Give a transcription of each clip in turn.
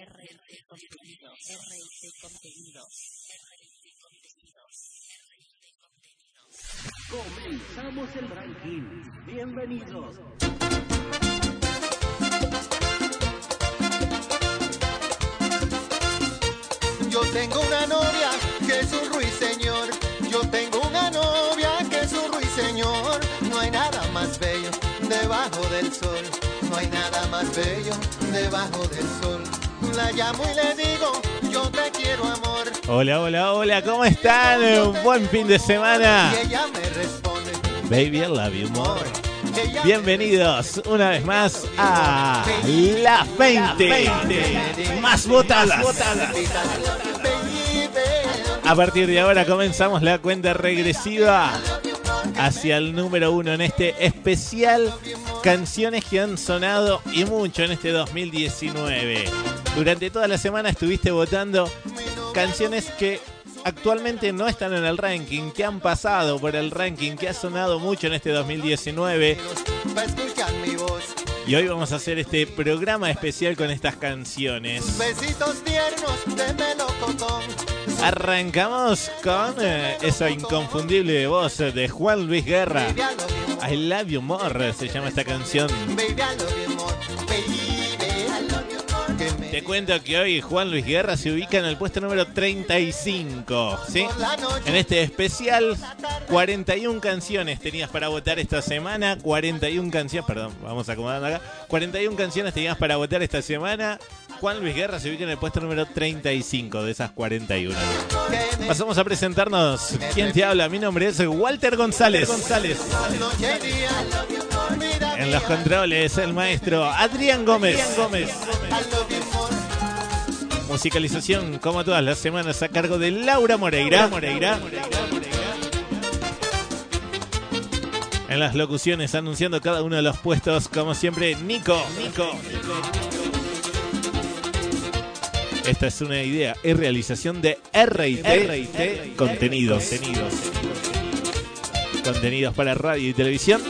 RT Contenidos. RT Contenidos. Comenzamos el ranking. Bienvenidos. Yo tengo una novia que es un ruiseñor. Yo tengo una novia que es un ruiseñor. No hay nada más bello debajo del sol. No hay nada más bello debajo del sol. La llamo y le digo, yo te quiero amor. Hola, hola, hola, ¿cómo están? Un buen fin de semana. Y ella me responde, Baby, I love you more. Bienvenidos una vez más a las 20, más votadas. A partir de ahora comenzamos la cuenta regresiva hacia el número uno en este especial canciones que han sonado y mucho en este 2019. Durante toda la semana estuviste votando canciones que actualmente no están en el ranking, que han pasado por el ranking, que ha sonado mucho en este 2019. va a escuchar mi voz. Y hoy vamos a hacer este programa especial con estas canciones. Besitos tiernos de melocotón. Arrancamos con eh, esa inconfundible voz de Juan Luis Guerra. Baby, I love you more. I Love You More se llama esta canción. Baby, I love you more. Te cuento que hoy Juan Luis Guerra se ubica en el puesto número 35, ¿sí? En este especial, 41 canciones tenías para votar esta semana, 41 canciones, perdón, vamos acomodando acá, 41 canciones tenías para votar esta semana. Juan Luis Guerra se ubica en el puesto número 35 de esas 41. Que me Pasamos a presentarnos. ¿Quién te habla? Mi nombre es Walter González. González. En los controles, el maestro Adrián Gómez. Gómez. Musicalización, como todas las semanas, a cargo de Laura Moreira. Moreira. En las locuciones, anunciando cada uno de los puestos, como siempre, Nico. Nico. Esta es una idea y realización de RT, Contenidos. Contenidos. Contenidos para radio y televisión.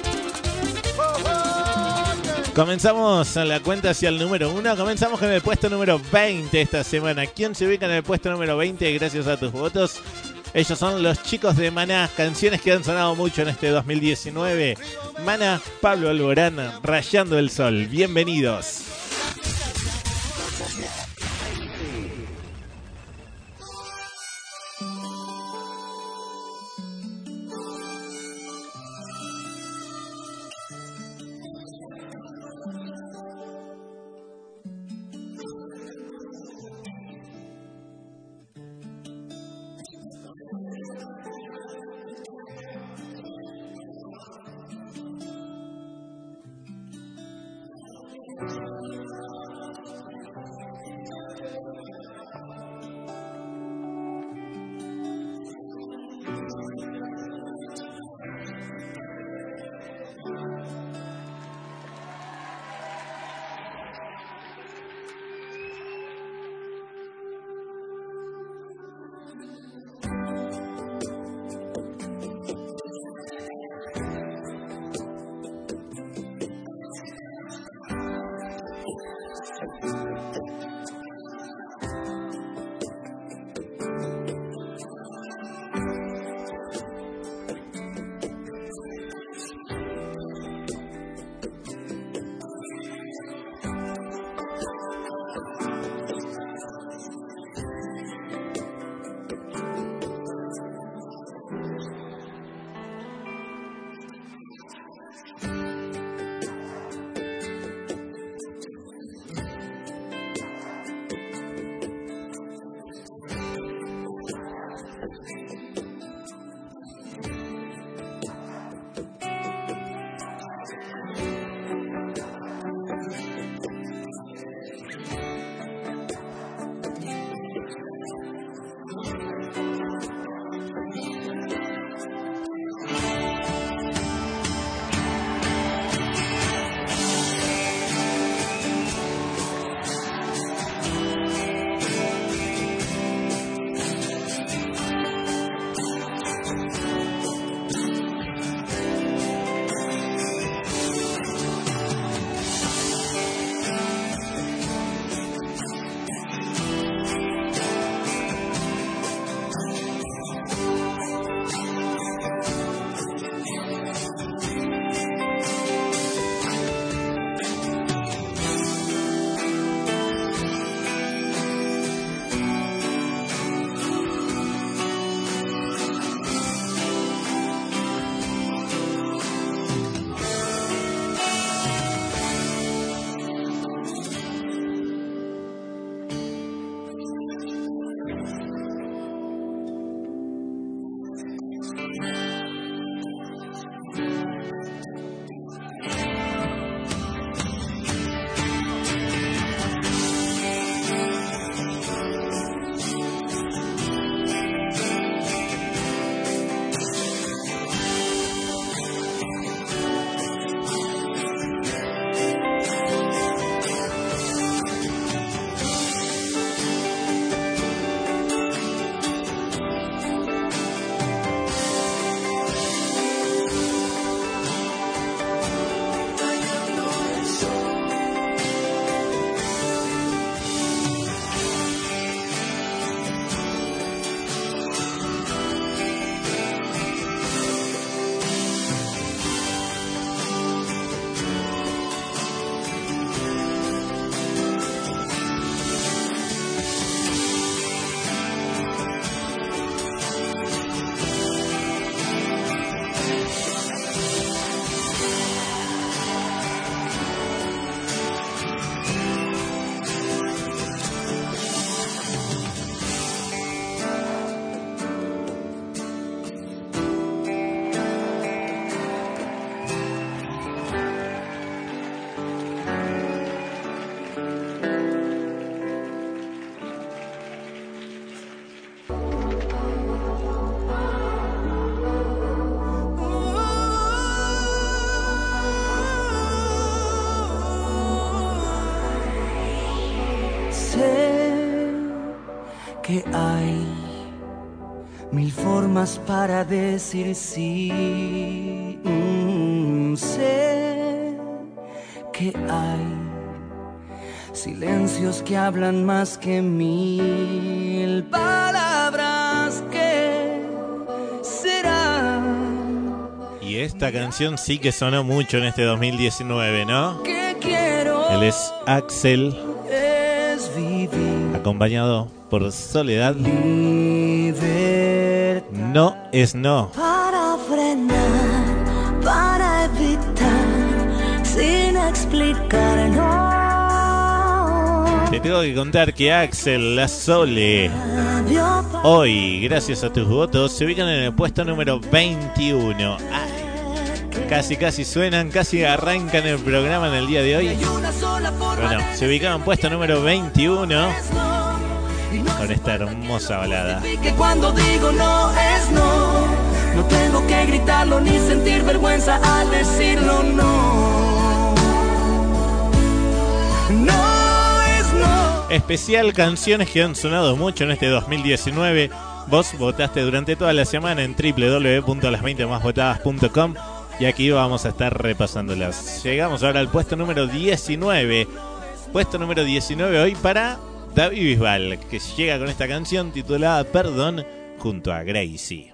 Comenzamos la cuenta hacia el número 1. Comenzamos con el puesto número 20 esta semana. ¿Quién se ubica en el puesto número 20 gracias a tus votos? Ellos son los chicos de Maná, canciones que han sonado mucho en este 2019. Maná, Pablo Alborán, Rayando el Sol. Bienvenidos. Que hay mil formas para decir sí. Mm, sé que hay silencios que hablan más que mil palabras que serán. Y esta canción sí que sonó mucho en este 2019, ¿no? Que quiero Él es Axel, acompañado por Soledad. libertad. No es no. Para frenar, para evitar, sin explicar, no. Te tengo que contar que Axel, la Sole, hoy, gracias a tus votos, se ubican en el puesto número 21. Ay, casi, casi suenan, casi arrancan el programa en el día de hoy. Bueno, se ubicaron en puesto número 21 es no. Y no con esta hermosa balada. que cuando digo no es no. No tengo que gritarlo ni sentir vergüenza al decirlo no. No es no. Especial canciones que han sonado mucho en este 2019. Vos votaste durante toda la semana en www.las20másvotadas.com y aquí vamos a estar repasándolas. Llegamos ahora al puesto número 19. Puesto número 19 hoy para David Bisbal, que llega con esta canción titulada Perdón junto a Gracie.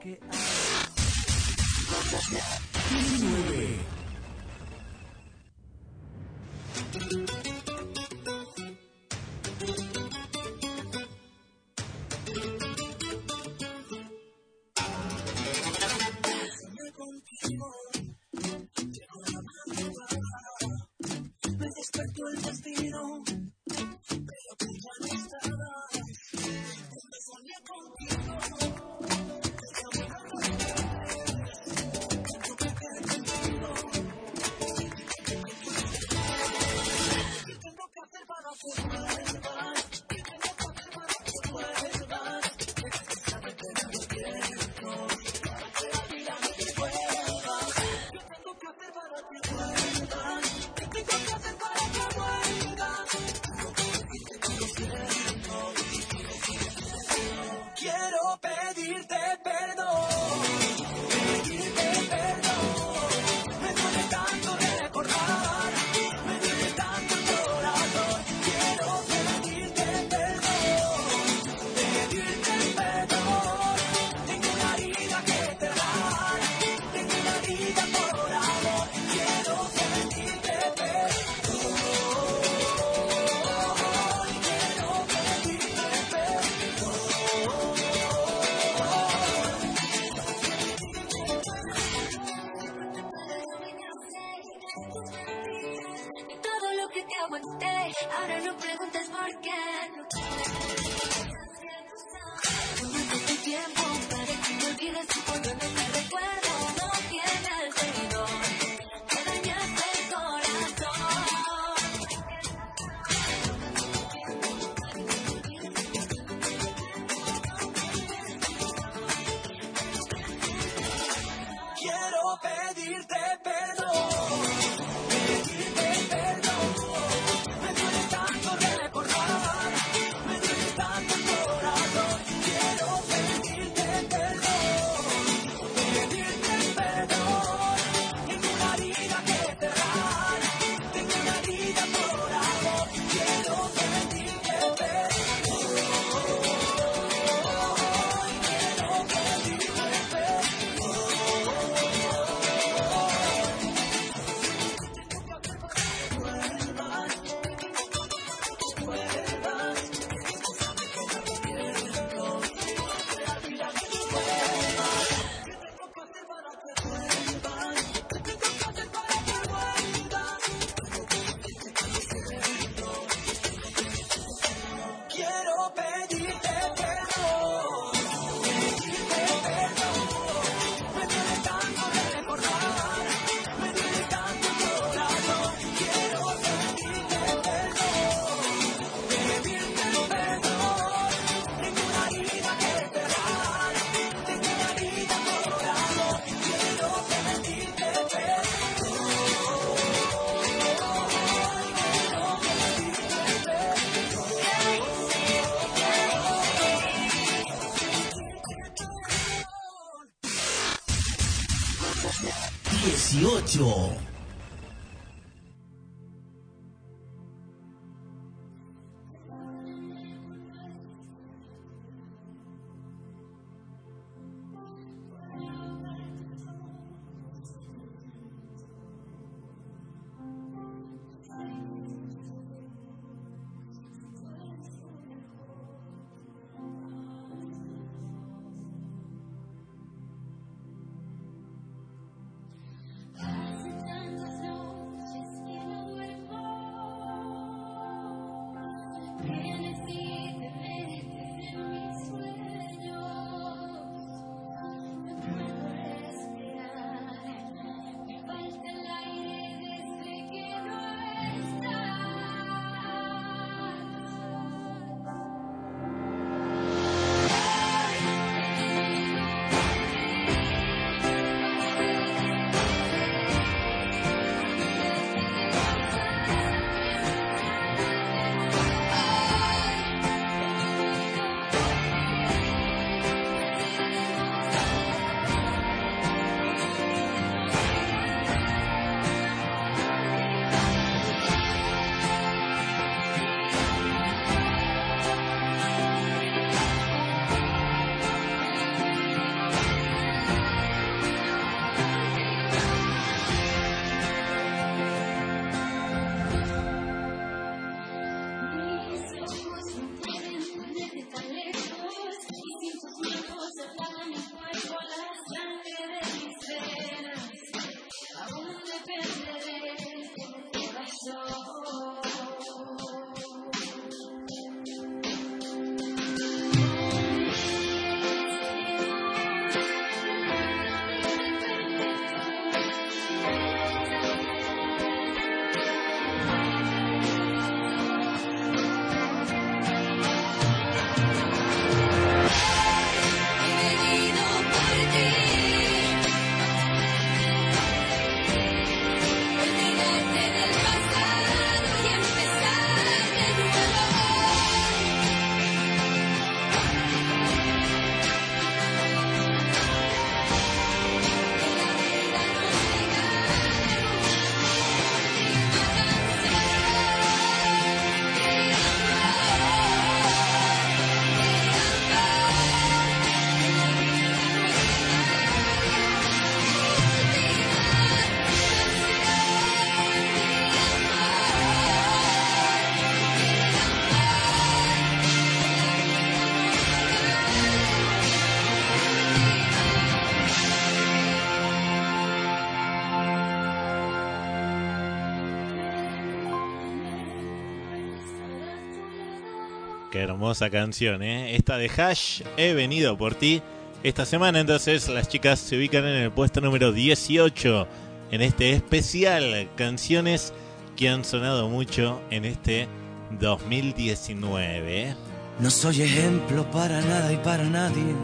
18. Hermosa canción, ¿eh? Esta de Hash, he venido por ti. Esta semana entonces las chicas se ubican en el puesto número 18 en este especial canciones que han sonado mucho en este 2019. No soy ejemplo para nada y para nadie.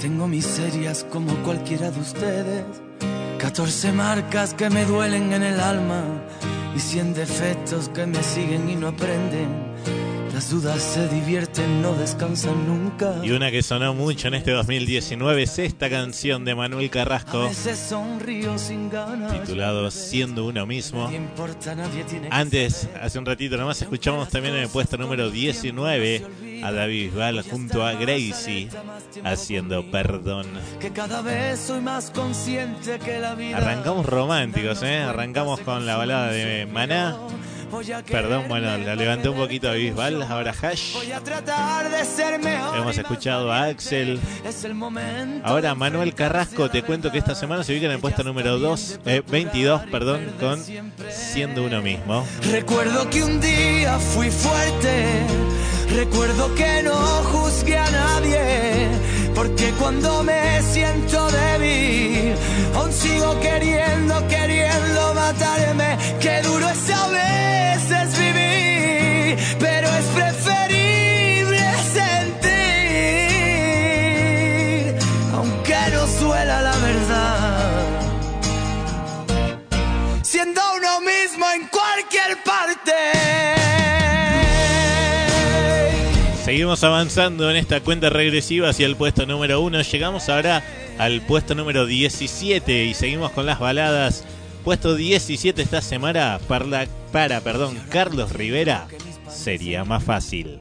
Tengo miserias como cualquiera de ustedes. 14 marcas que me duelen en el alma y 100 defectos que me siguen y no aprenden. Las dudas se divierten, no descansan nunca. Y una que sonó mucho en este 2019 es esta canción de Manuel Carrasco sin ganas. titulado Siendo uno mismo. Importa, Antes, hace un ratito nomás, escuchamos también en el puesto número 19 a David Bisbal junto a Gracie haciendo Perdón. que cada vez soy más consciente que la vida Arrancamos románticos, ¿eh? Arrancamos con la balada de Maná. Perdón, bueno, la levanté un poquito a. Bisbal, ahora Hash. Voy a tratar de ser mejor Hemos escuchado a Axel. Ahora Manuel Carrasco, te cuento que esta semana se ubica en el puesto número 2, eh, 22, perdón, con Siendo uno mismo. Recuerdo que un día fui fuerte, recuerdo que no juzgué a nadie, porque cuando me siento débil, aún sigo queriendo, queriendo matarme. Qué duro es a veces vivir, Seguimos avanzando en esta cuenta regresiva hacia el puesto número 1. Llegamos ahora al puesto número 17 y seguimos con las baladas. Puesto 17 esta semana para, para perdón, Carlos Rivera. Sería más fácil.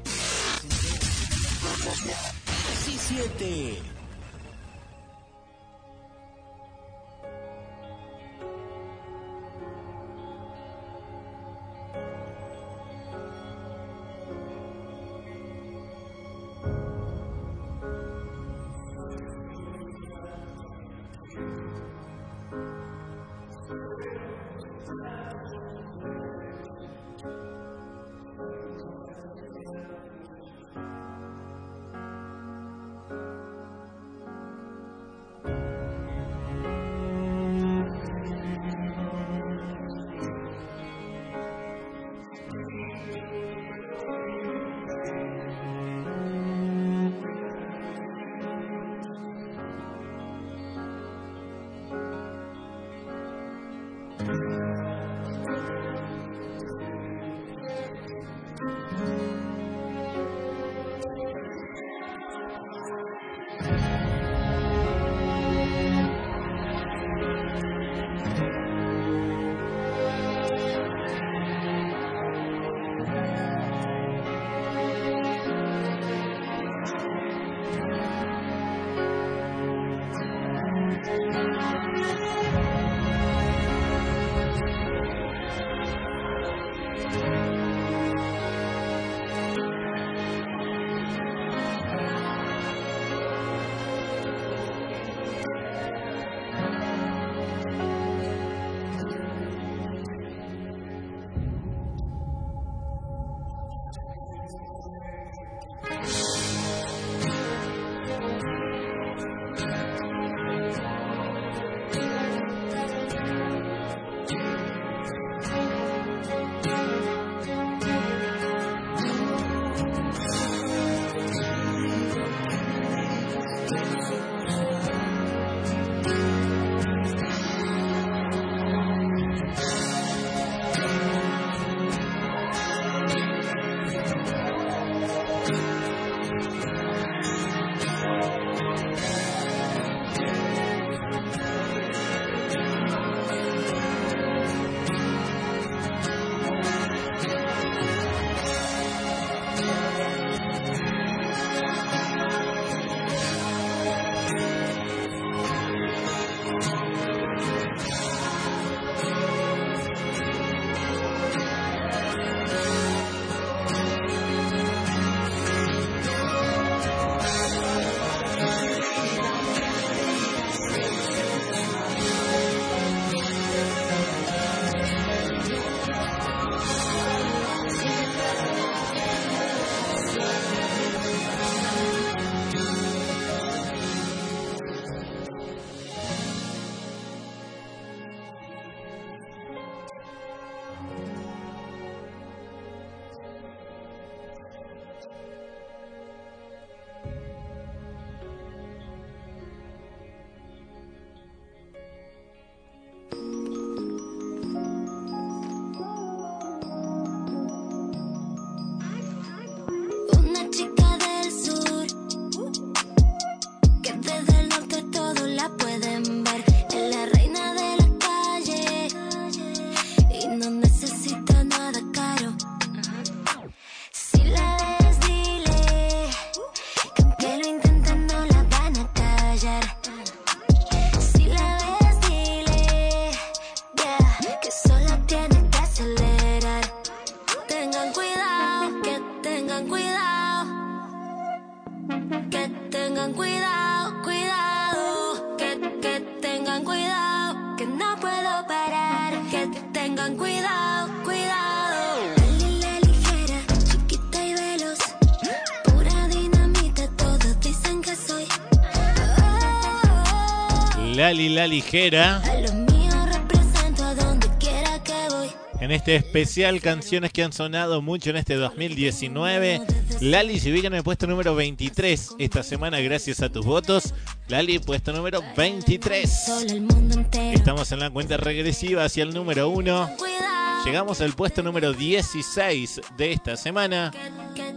Que voy. En este especial canciones que han sonado mucho en este 2019. Lali se ubica en el puesto número 23 esta semana gracias a tus votos. Lali, puesto número 23. Solo el mundo entero. Estamos en la cuenta regresiva hacia el número 1. Cuidado. Llegamos al puesto número 16 de esta semana.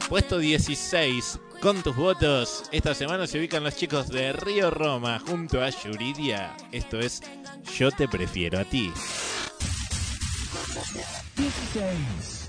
Puesto 16. Con tus votos, esta semana se ubican los chicos de Río Roma junto a Yuridia. Esto es Yo te prefiero a ti. 16.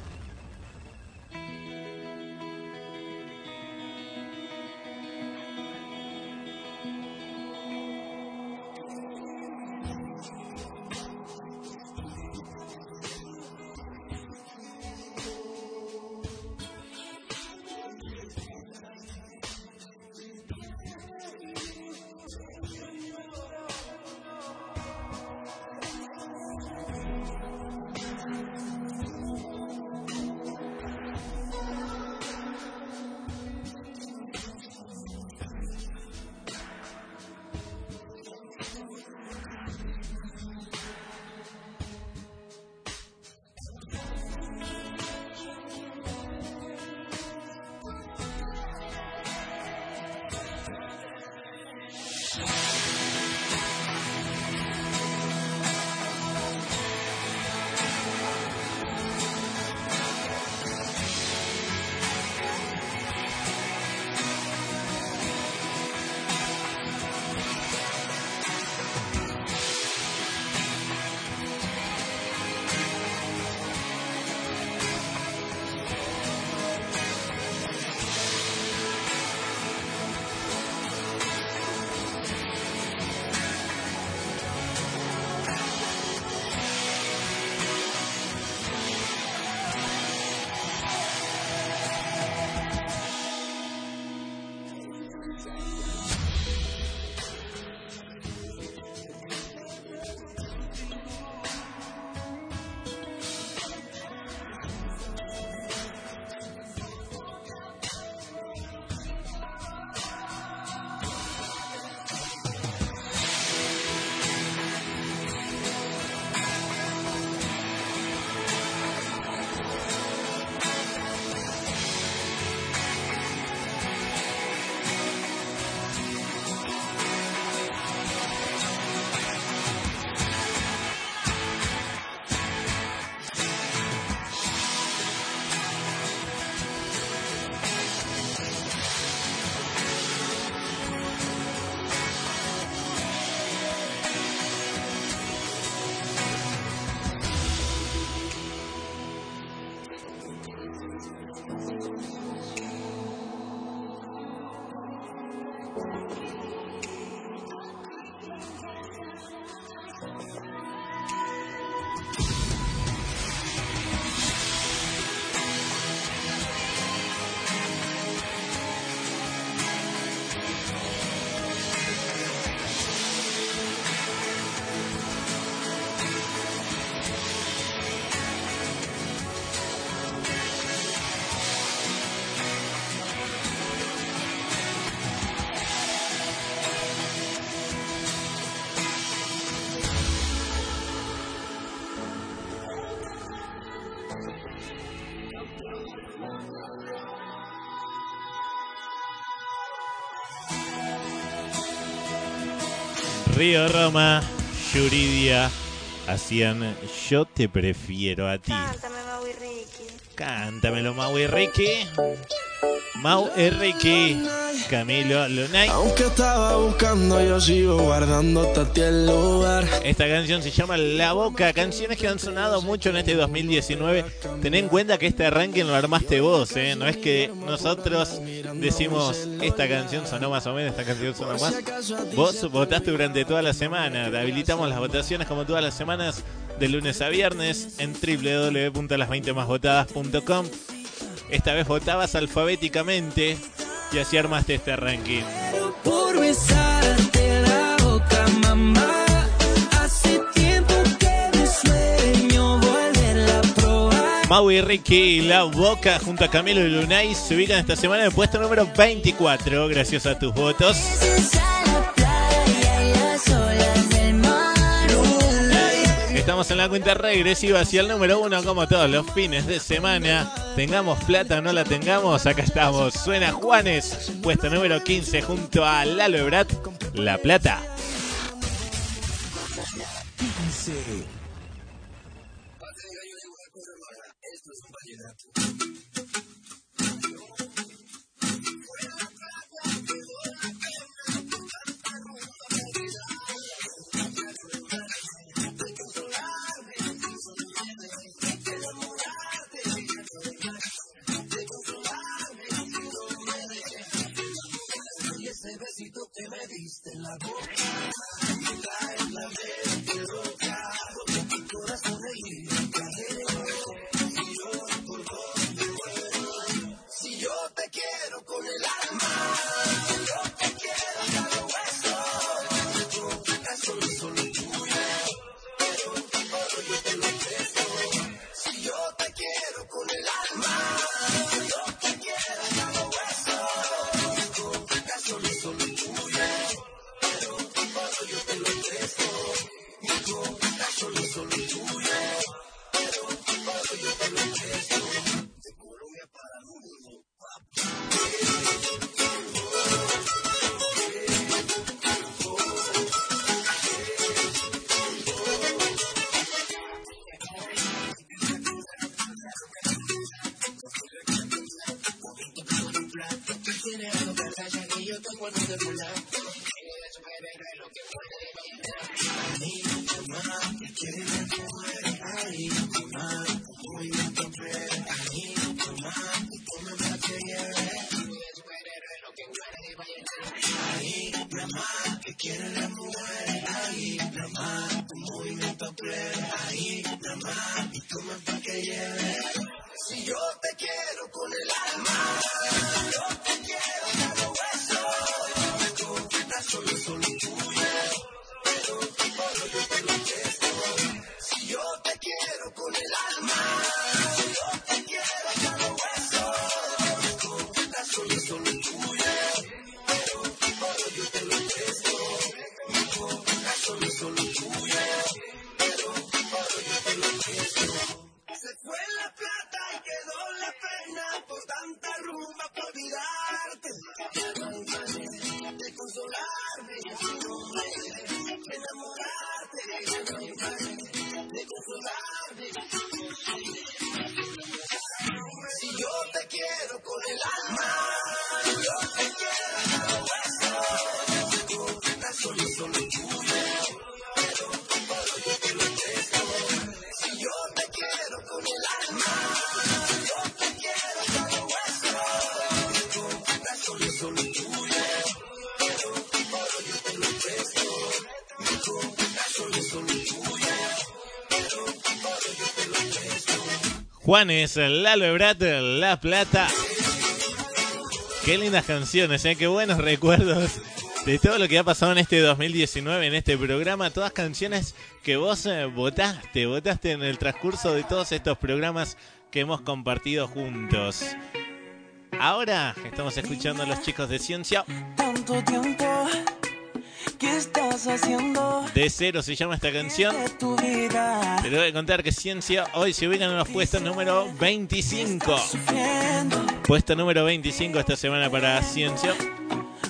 Río Roma, Yuridia hacían Yo te prefiero a ti. Cántame, Mau y Ricky. Cántamelo, Mau y Ricky. Mau y Ricky. Camilo Lunay. Aunque estaba buscando, yo sigo guardándote a ti el lugar. Esta canción se llama La Boca, canciones que han sonado mucho en este 2019. Ten en cuenta que este arranque lo armaste vos, ¿eh? No es que nosotros decimos, esta canción sonó más o menos, esta canción sonó más. Vos votaste durante toda la semana. Te habilitamos las votaciones como todas las semanas, de lunes a viernes, en www.las20másvotadas.com. Esta vez votabas alfabéticamente y así armaste este ranking. Probar. Mau y Ricky La Boca junto a Camilo y Lunay se ubican esta semana en el puesto número 24 gracias a tus votos. Estamos en la cuenta regresiva hacia el número uno como todos los fines de semana. Tengamos plata o no la tengamos, acá estamos. Suena Juanes, puesto número 15 junto a Lalo Ebrat, La Plata. de la boca, que traes la vez que roca, mi corazón de Juanes, Lalo Ebrat, La Plata. Qué lindas canciones, ¿eh? qué buenos recuerdos de todo lo que ha pasado en este 2019 en este programa. Todas canciones que vos eh, votaste, votaste en el transcurso de todos estos programas que hemos compartido juntos. Ahora estamos escuchando a los chicos de Ciencia. Tanto tiempo, ¿qué estás haciendo De cero se llama esta canción. Te voy a contar que Ciencia hoy se ubican en los puestos número 25. Sufriendo Puesto número 25 esta semana para Ciencia.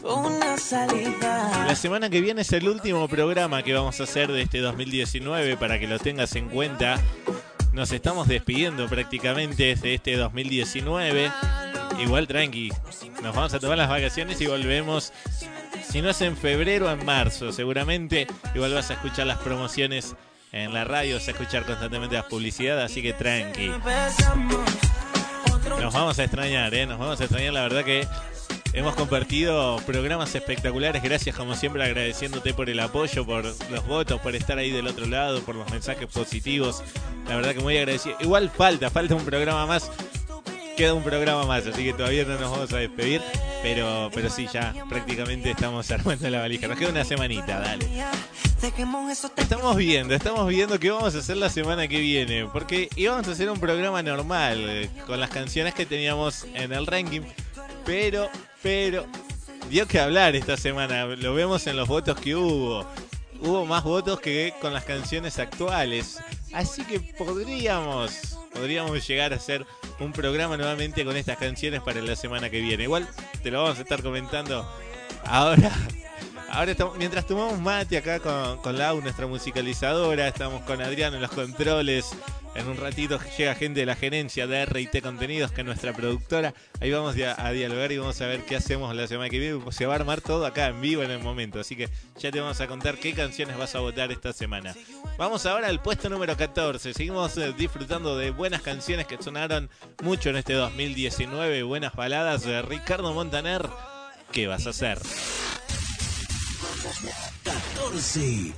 una salida. La semana que viene es el último programa que vamos a hacer de este 2019 para que lo tengas en cuenta. Nos estamos despidiendo prácticamente de este 2019. Igual tranqui, nos vamos a tomar las vacaciones y volvemos. Si no es en febrero, en marzo, seguramente. Igual vas a escuchar las promociones en la radio, vas a escuchar constantemente las publicidades, así que tranqui. Nos vamos a extrañar, ¿eh? Nos vamos a extrañar. La verdad que hemos compartido programas espectaculares. Gracias, como siempre, agradeciéndote por el apoyo, por los votos, por estar ahí del otro lado, por los mensajes positivos. La verdad que muy agradecido. Igual falta, falta un programa más. Queda un programa más, así que todavía no nos vamos a despedir. Pero, pero sí, ya prácticamente estamos armando la valija. Nos queda una semanita, dale. Estamos viendo, estamos viendo qué vamos a hacer la semana que viene. Porque íbamos a hacer un programa normal, con las canciones que teníamos en el ranking. Pero, pero, dio que hablar esta semana. Lo vemos en los votos que hubo. Hubo más votos que con las canciones actuales. Así que podríamos, podríamos llegar a hacer un programa nuevamente con estas canciones para la semana que viene. Igual te lo vamos a estar comentando ahora. Ahora estamos, mientras tomamos mate acá con, con Lau, nuestra musicalizadora, estamos con Adrián en los controles. En un ratito llega gente de la gerencia de RT Contenidos, que es nuestra productora. Ahí vamos a, a dialogar y vamos a ver qué hacemos la semana que viene. Se va a armar todo acá en vivo en el momento. Así que ya te vamos a contar qué canciones vas a votar esta semana. Vamos ahora al puesto número 14. Seguimos eh, disfrutando de buenas canciones que sonaron mucho en este 2019. Buenas baladas de Ricardo Montaner. ¿Qué vas a hacer? 14.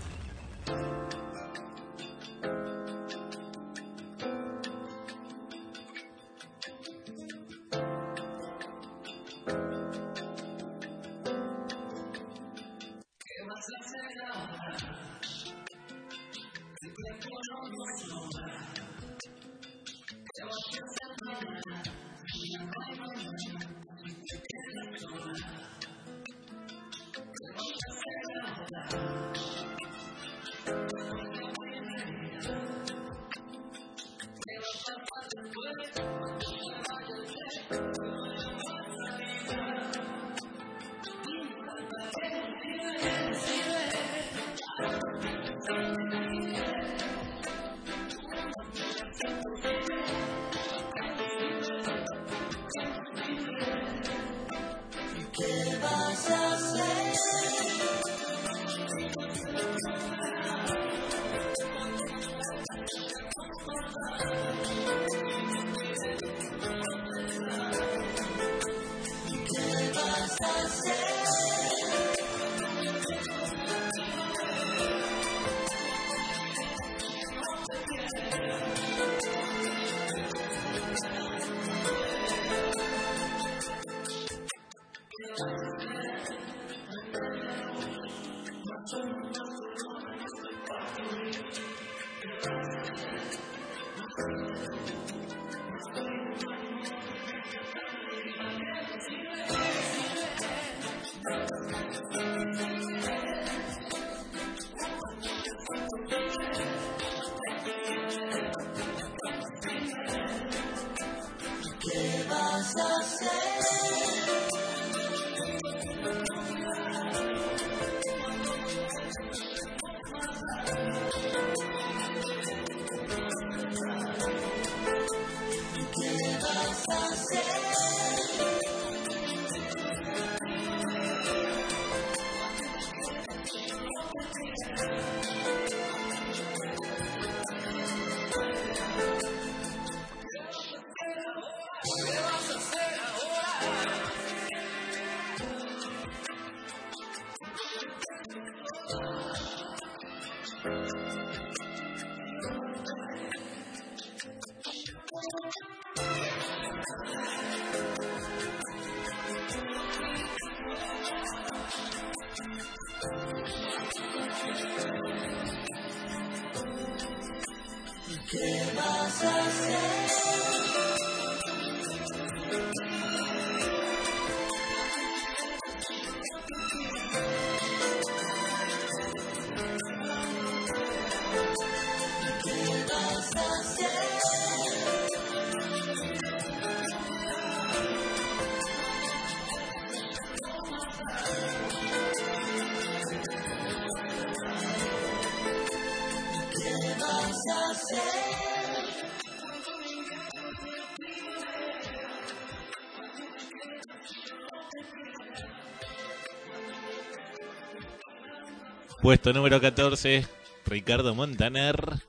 Puesto número 14, Ricardo Montaner.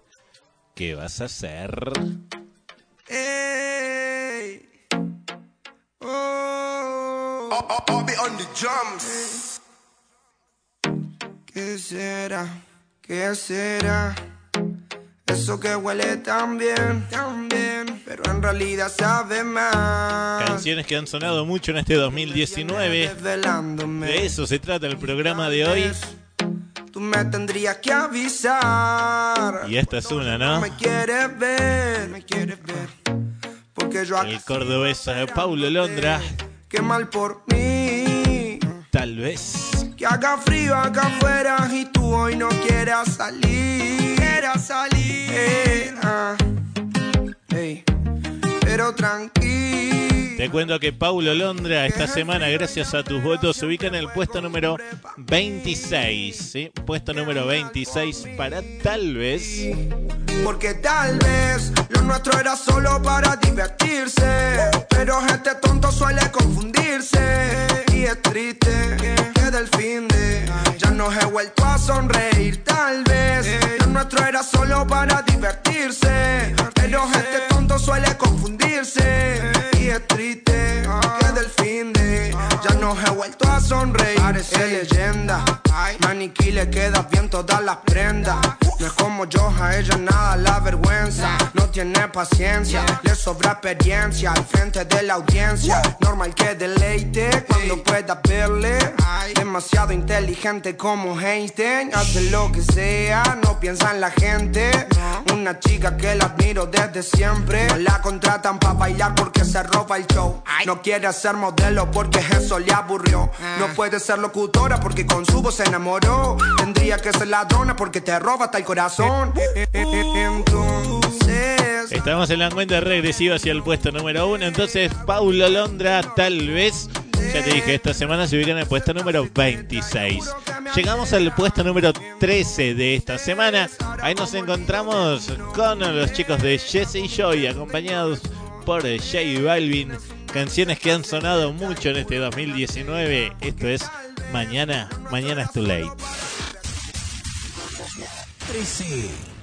¿Qué vas a hacer? Ey. Oh. on the drums. ¿Qué será? ¿Qué será? Eso que huele tan bien, tan bien, pero en realidad sabe más. Canciones que han sonado mucho en este 2019. Desvelándome. De eso se trata el programa de hoy. Tú me tendrías que avisar. Y esta es una, ¿no? Me quieres ver, me quieres ver. Porque yo El cordobés Paulo Londra. Qué mal por mí. Tal vez. Que haga frío acá afuera y tú hoy no quieras salir. Quieras salir. Eh, ah. Ey. Pero tranquilo. Te cuento que Paulo Londra esta semana, gracias a tus votos, se ubica en el puesto número 26. ¿sí? Puesto número 26 para tal vez. Porque tal vez lo nuestro era solo para divertirse. Pero este tonto suele confundirse. Y es triste que del fin de ya no he vuelto a sonreír. Tal vez lo nuestro era solo para divertirse. Pero este tonto suele confundirse. Y es triste que del el fin de. Ya no he vuelto a sonreír. Parece leyenda. Maniquí le queda bien todas las prendas. No es como yo, a ella nada la vergüenza. No tiene paciencia, le sobra experiencia al frente de la audiencia. Normal que deleite cuando pueda verle. Demasiado inteligente como Einstein. Hace lo que sea, no piensa en la gente. Una chica que la admiro desde siempre. No la contratan para bailar porque se roba el show. No quiere ser modelo porque eso le aburrió. No puede ser locutora porque con su voz se enamoró. Tendría que ser ladrona porque te roba hasta el corazón. Entonces. Estamos en la cuenta regresiva hacia el puesto número uno. Entonces, Paulo Londra, tal vez. Ya te dije, esta semana se ubica en el puesto número 26. Llegamos al puesto número 13 de esta semana. Ahí nos encontramos con los chicos de Jesse y Joy, acompañados por J Balvin. Canciones que han sonado mucho en este 2019. Esto es Mañana, Mañana es too late. 13.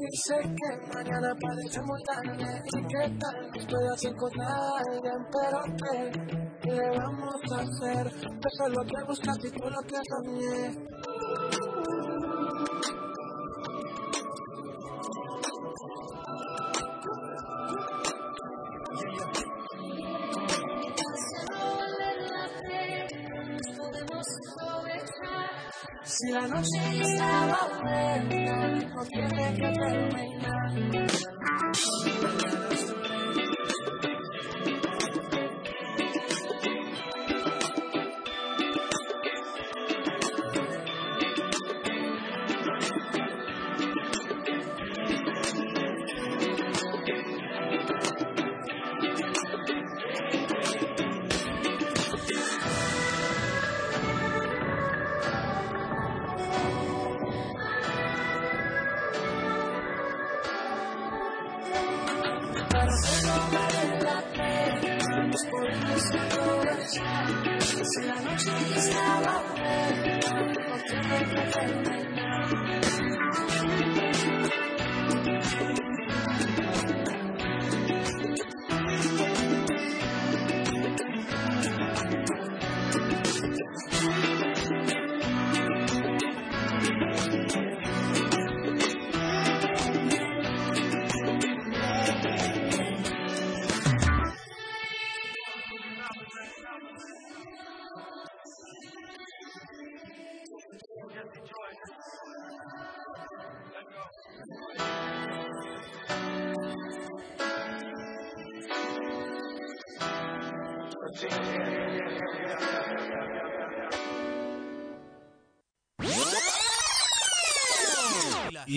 Dice que mañana parece muy tarde y que tal estoy así con alguien, pero ¿qué, ¿qué vamos a hacer? Eso es lo que buscas y tú lo que soñé.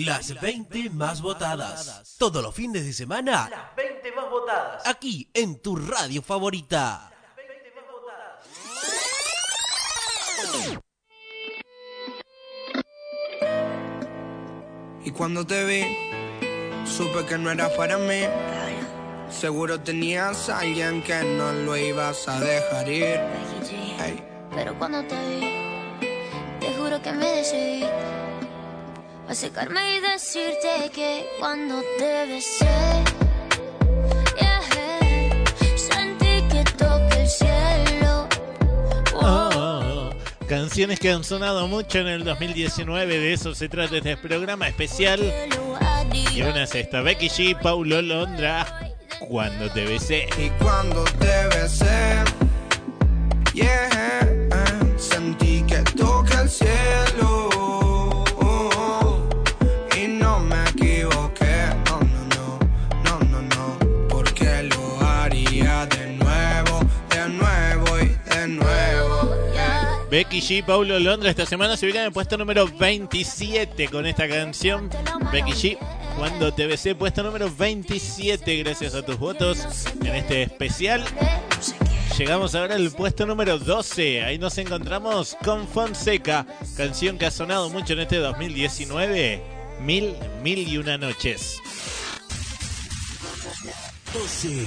Las 20 más votadas. Todos los fines de semana. Las 20 más votadas. Aquí en tu radio favorita. Y cuando te vi, supe que no era para mí. Seguro tenías a alguien que no lo ibas a dejar ir. Ey. Pero cuando te vi, acercarme y decirte que cuando te besé, yeah, sentí que toque el cielo. Oh, Canciones que han sonado mucho en el 2019, de eso se trata este programa especial. Y una es esta, Becky G, Paulo Londra, cuando te besé. Y cuando te besé, yeah. Becky G, Paulo Londra esta semana se ubican en el puesto número 27 con esta canción. Becky G, cuando besé, puesto número 27, gracias a tus votos en este especial. Llegamos ahora al puesto número 12. Ahí nos encontramos con Fonseca, canción que ha sonado mucho en este 2019. Mil, mil y una noches. 12.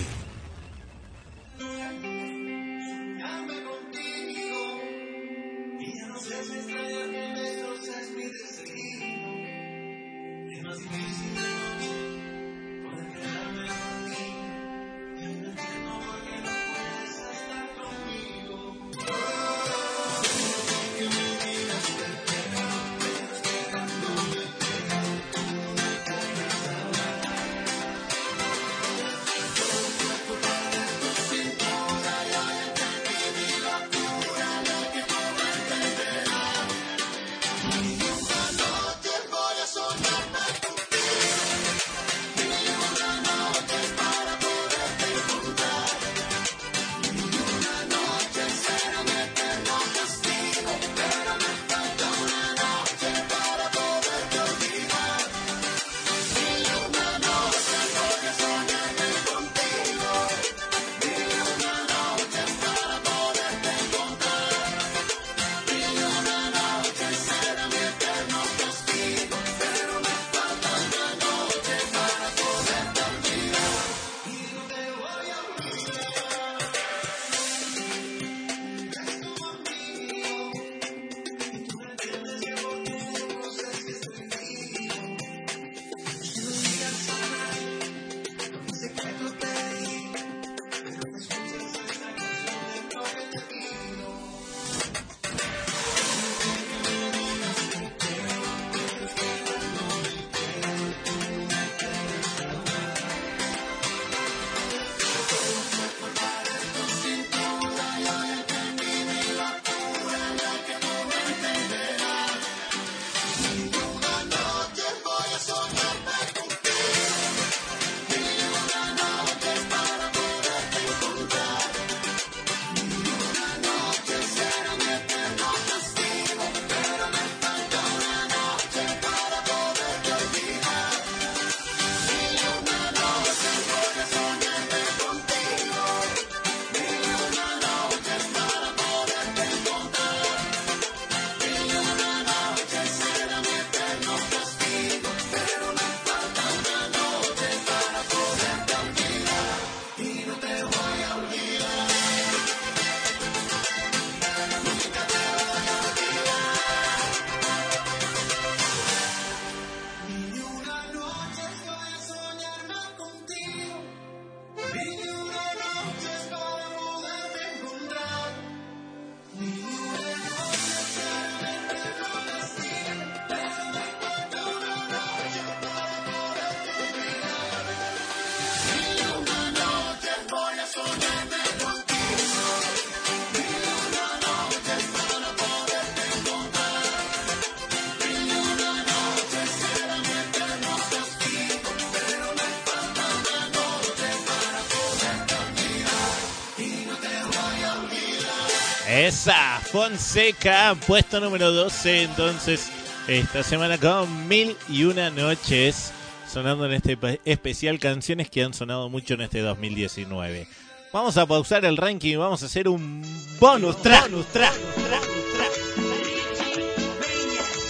Fonseca, puesto número 12. Entonces, esta semana con mil y una noches sonando en este especial canciones que han sonado mucho en este 2019. Vamos a pausar el ranking y vamos a hacer un bonus track.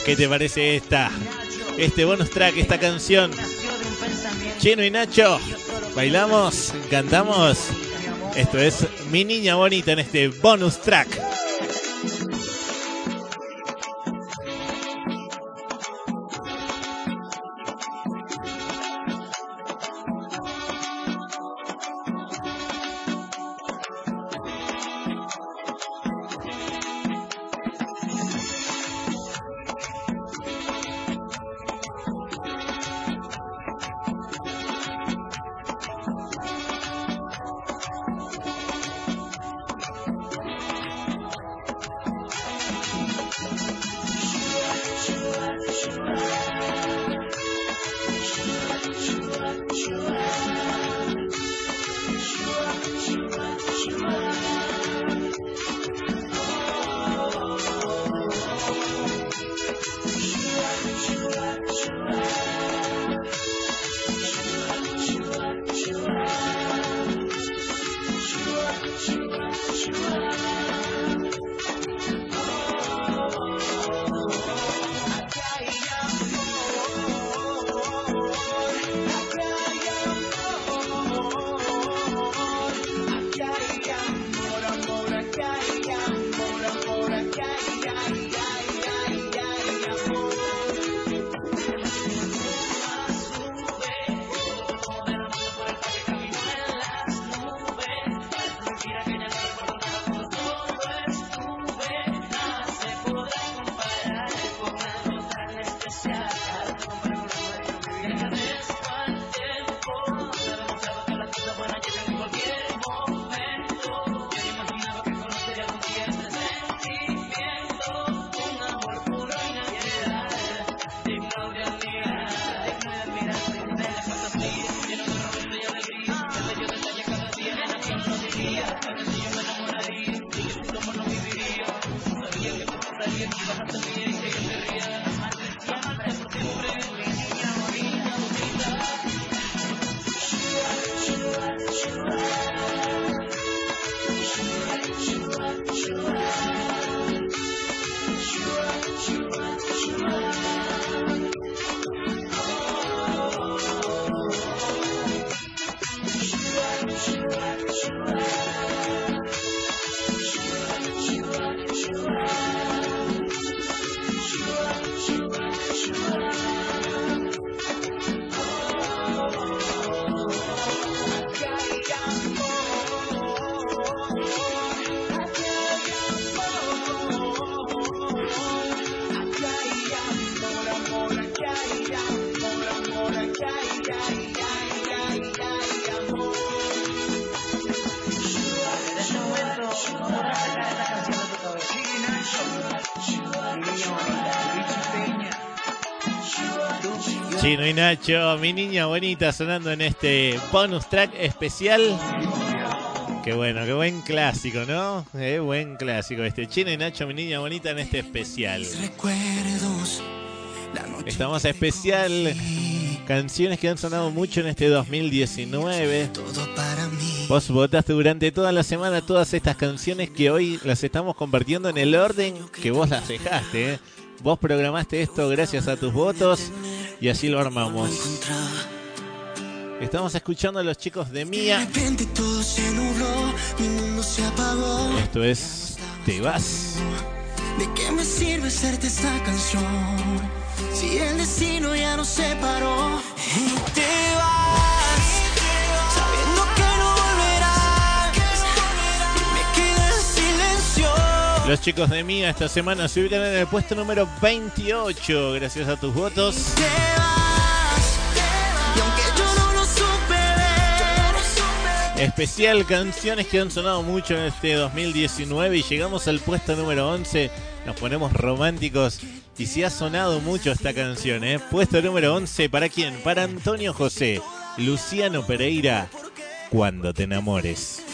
¿Qué te parece esta? Este bonus track, esta canción. Chino y Nacho, bailamos, cantamos. Esto es Mi Niña Bonita en este bonus track. Y Nacho, mi niña bonita sonando en este bonus track especial. Qué bueno, qué buen clásico, ¿no? Qué buen clásico este. Chino y Nacho, mi niña bonita en este especial. Estamos especial. Canciones que han sonado mucho en este 2019. todo para mí. Vos votaste durante toda la semana todas estas canciones que hoy las estamos compartiendo en el orden que vos las dejaste. ¿eh? Vos programaste esto gracias a tus votos y así lo armamos. Estamos escuchando a los chicos de Mía. Esto es Te vas. ¿De qué me sirve hacerte esta canción? Si el destino ya nos separó y te vas, Los chicos de Mía esta semana se ubican en el puesto número 28 gracias a tus votos. Te vas, y aunque yo no lo supe ver, Especial canciones que han sonado mucho en este 2019 y llegamos al puesto número 11. Nos ponemos románticos y si ha sonado mucho esta canción, ¿eh? Puesto número 11, ¿para quién? Para Antonio José, Luciano Pereira, Cuando te enamores.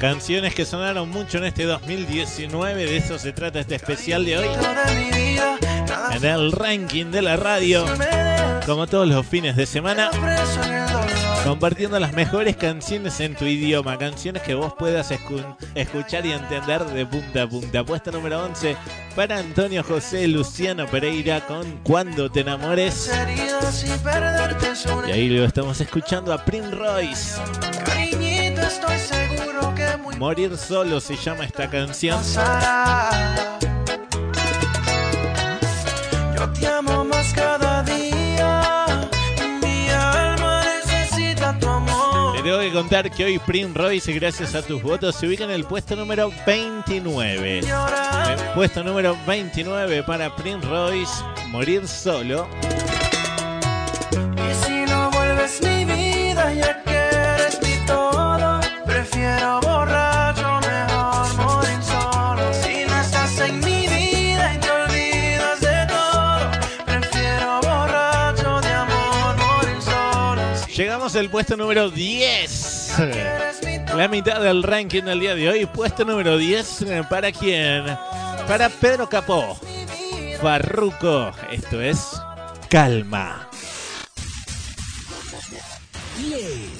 Canciones que sonaron mucho en este 2019, de eso se trata este especial de hoy. En el ranking de la radio, como todos los fines de semana, compartiendo las mejores canciones en tu idioma, canciones que vos puedas escu- escuchar y entender de punta a punta. Puesta número 11 para Antonio José Luciano Pereira con Cuando te enamores. Y ahí lo estamos escuchando a Prince Royce. Morir solo se llama esta canción. pasará. Yo te amo más cada día. Mi alma necesita tu amor. Te tengo que contar que hoy Prince Royce, gracias a tus votos, se ubica en el puesto número 29. Llorar. El puesto número 29 para Prince Royce, Morir solo. Y si no vuelves mi vida, ya que eres mi todo, prefiero Al puesto número 10. eres mi todo, La mitad del ranking del día de hoy. Puesto número 10. eh, ¿Para quién? Para Pedro Capó. Farruco. Esto es Calma. 10.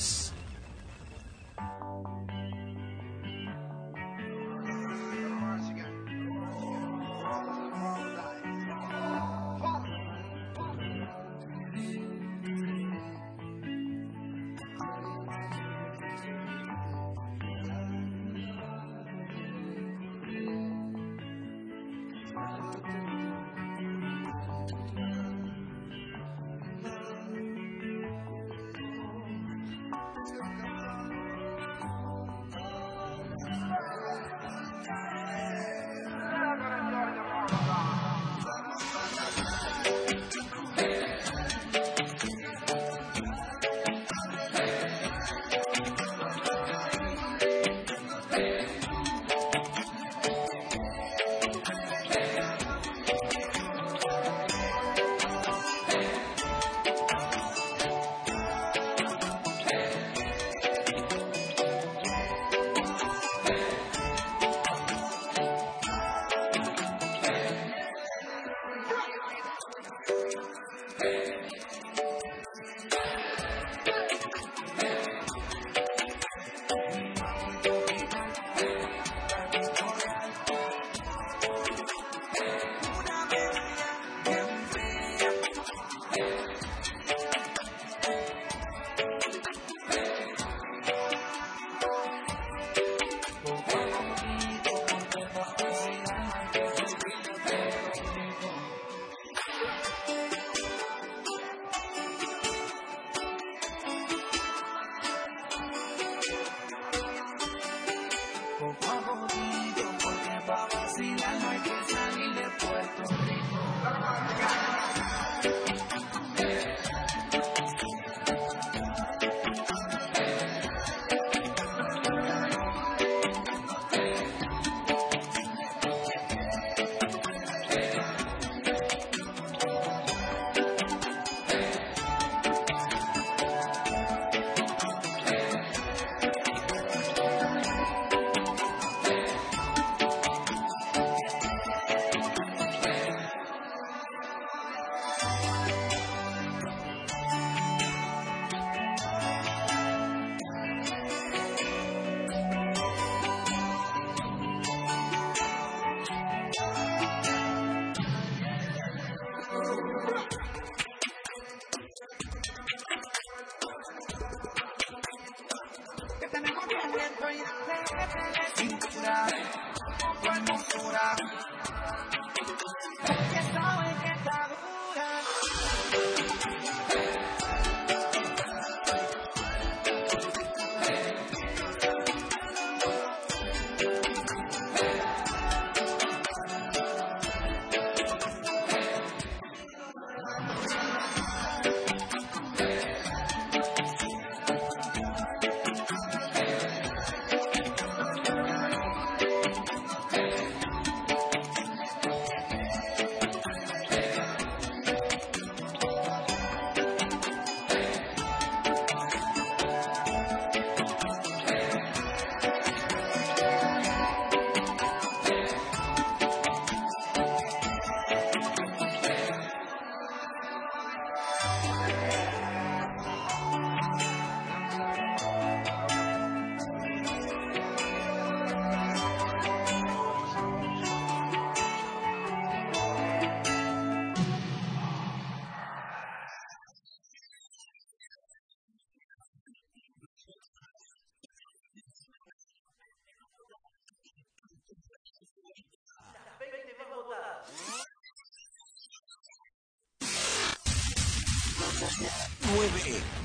9.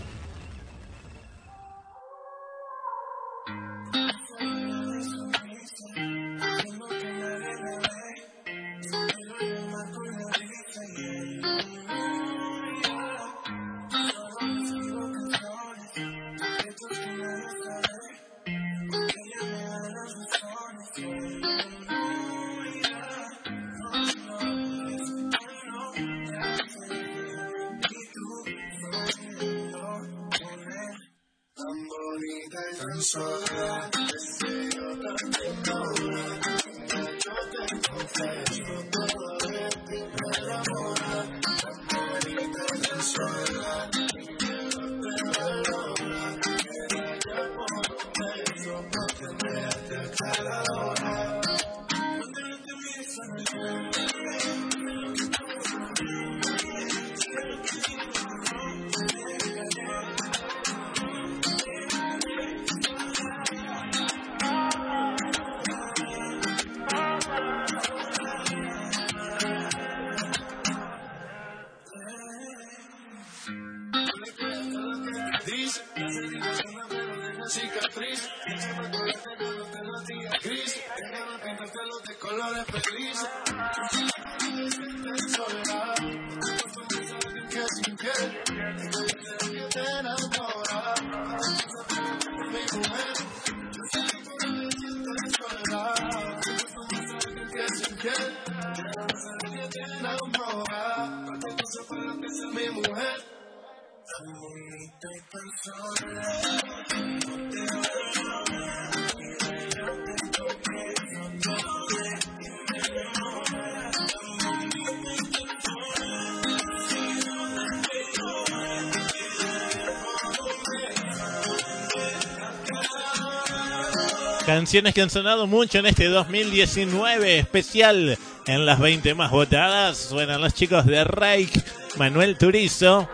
Canciones que han sonado mucho en este 2019 especial en las 20 más votadas. Suenan los chicos de Reik, Manuel Turizo.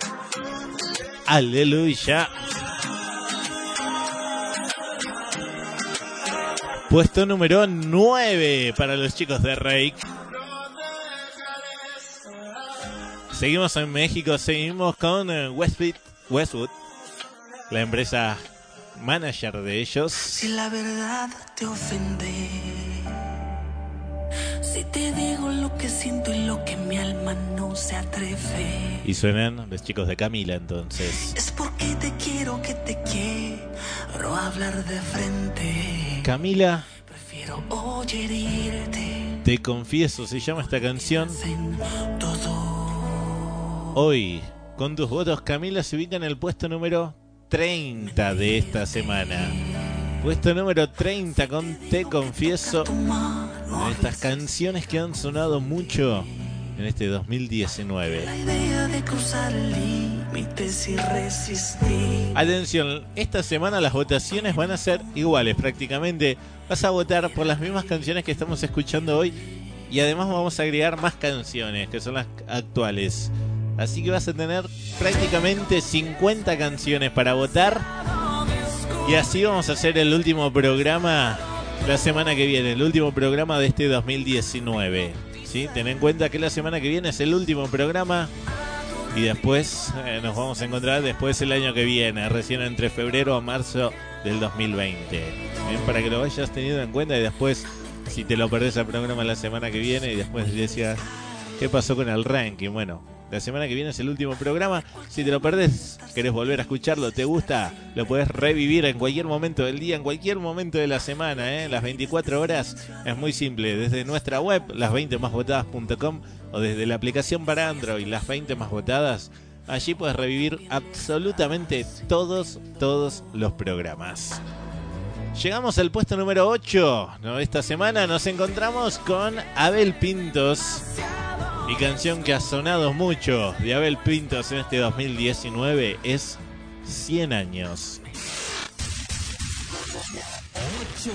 Aleluya. Puesto número 9 para los chicos de Reik. Seguimos en México, seguimos con eh, Westwood, Westwood, la empresa manager de ellos. Si la verdad te ofende, si te digo lo que siento y lo que mi alma no se atreve, Y suenan los chicos de Camila entonces. es porque te quiero que te quiero hablar de frente. Camila, Prefiero oír herirte te confieso, se llama esta canción. Hoy, con tus votos, Camila se ubica en el puesto número 30 de esta semana. Puesto número 30 con Te Confieso. Estas canciones que han sonado mucho en este 2019. La idea de cruzar límites y resistir. Atención, esta semana las votaciones van a ser iguales prácticamente. Vas a votar por las mismas canciones que estamos escuchando hoy y además vamos a agregar más canciones que son las actuales. Así que vas a tener prácticamente 50 canciones para votar y así vamos a hacer el último programa la semana que viene, el último programa de este 2019. ¿sí? Ten en cuenta que la semana que viene es el último programa y después eh, nos vamos a encontrar después el año que viene, recién entre febrero a marzo del 2020. Bien, Para que lo vayas teniendo en cuenta y después, si te lo perdés el programa la semana que viene y después decías, ¿qué pasó con el ranking? Bueno, la semana que viene es el último programa. Si te lo perdés, querés volver a escucharlo, te gusta, lo podés revivir en cualquier momento del día, en cualquier momento de la semana, ¿eh? las 24 horas. Es muy simple, desde nuestra web, las20másvotadas.com o desde la aplicación para Android, las 20 más votadas. Allí puedes revivir absolutamente todos, todos los programas. Llegamos al puesto número 8. ¿no? Esta semana nos encontramos con Abel Pintos. Y canción que ha sonado mucho de Abel Pintos en este 2019 es 100 años. 8.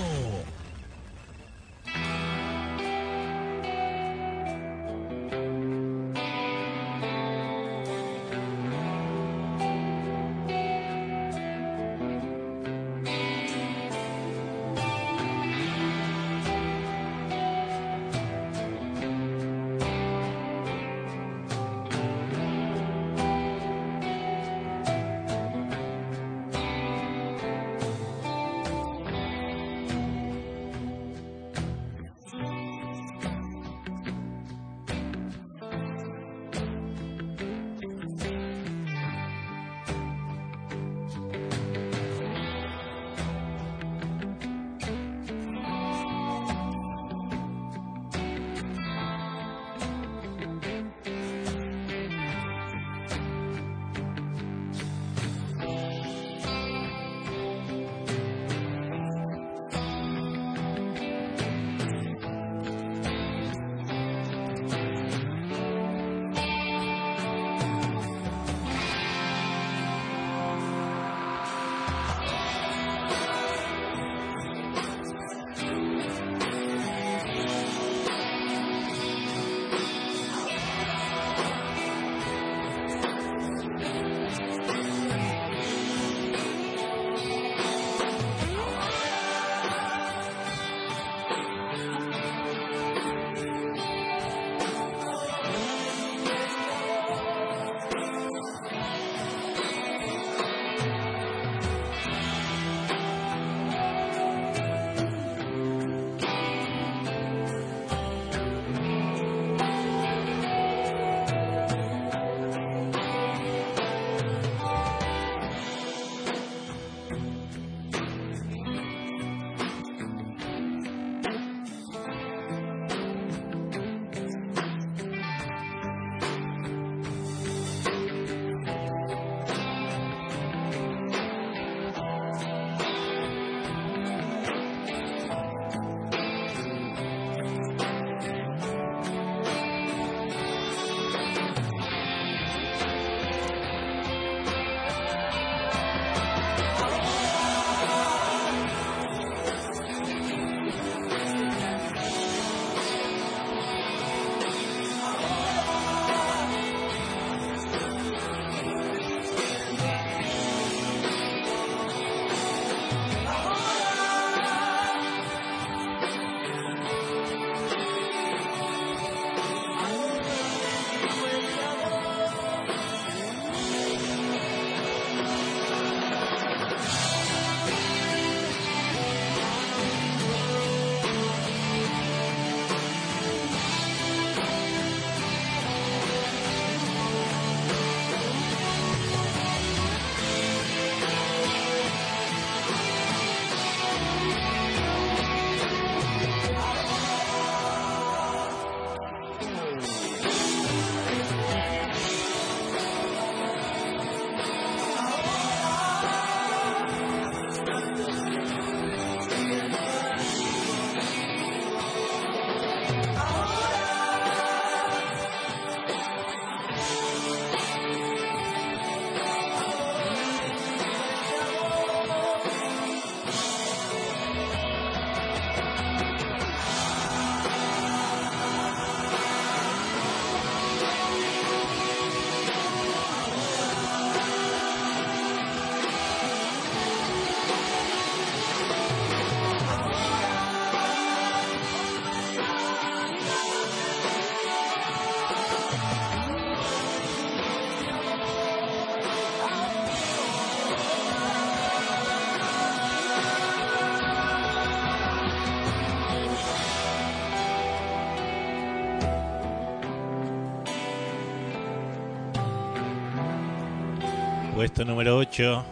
Puesto número 8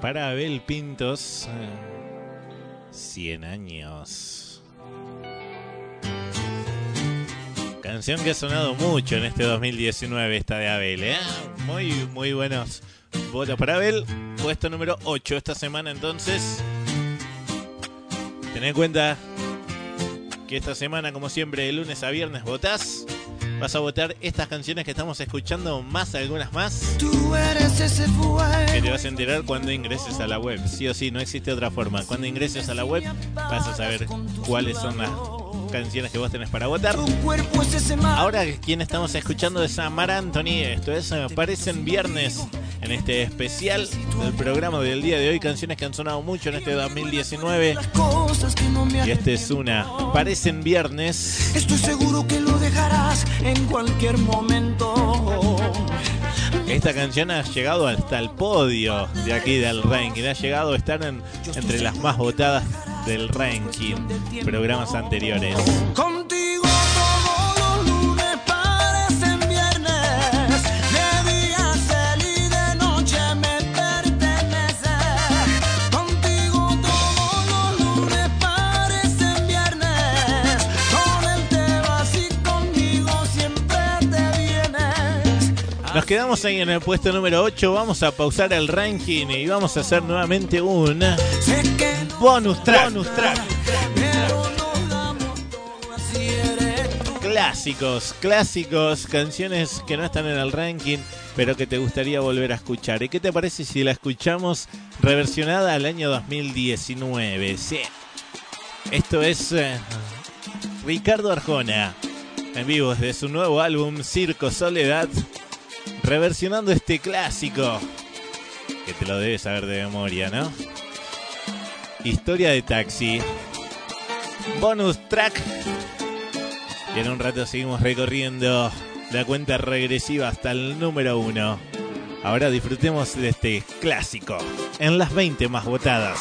para Abel Pintos. 100 años. Canción que ha sonado mucho en este 2019, esta de Abel. ¿eh? Muy, muy buenos votos para Abel. Puesto número 8 esta semana entonces. Ten en cuenta que esta semana, como siempre, de lunes a viernes votás. Vas a votar estas canciones que estamos escuchando, más algunas más. Tú eres ese fuego. Que te vas a enterar cuando ingreses a la web. Sí o sí, no existe otra forma. Cuando ingreses a la web, vas a saber cuáles son las canciones que vos tenés para votar. Ahora, quien estamos escuchando es a Mar Anthony. Esto es eh, Parecen Viernes en este especial del programa del día de hoy. Canciones que han sonado mucho en este 2019. Cosas que no me Y este es una. Parecen Viernes. Estoy seguro que lo dejarás en cualquier momento. Esta canción ha llegado hasta el podio de aquí del ranking. Ha llegado a estar en- entre las más votadas del ranking. Programas anteriores. Contigo Nos quedamos ahí en el puesto número 8. Vamos a pausar el ranking y vamos a hacer nuevamente un bonus track. Bonus track. Clásicos, clásicos, canciones que no están en el ranking, pero que te gustaría volver a escuchar. ¿Y qué te parece si la escuchamos reversionada al año 2019? Sí. Esto es eh, Ricardo Arjona, en vivo desde su nuevo álbum Circo Soledad, reversionando este clásico, que te lo debes saber de memoria, ¿no? Historia de taxi. Bonus track y en un rato seguimos recorriendo la cuenta regresiva hasta el número uno. Ahora disfrutemos de este clásico en las 20 más votadas.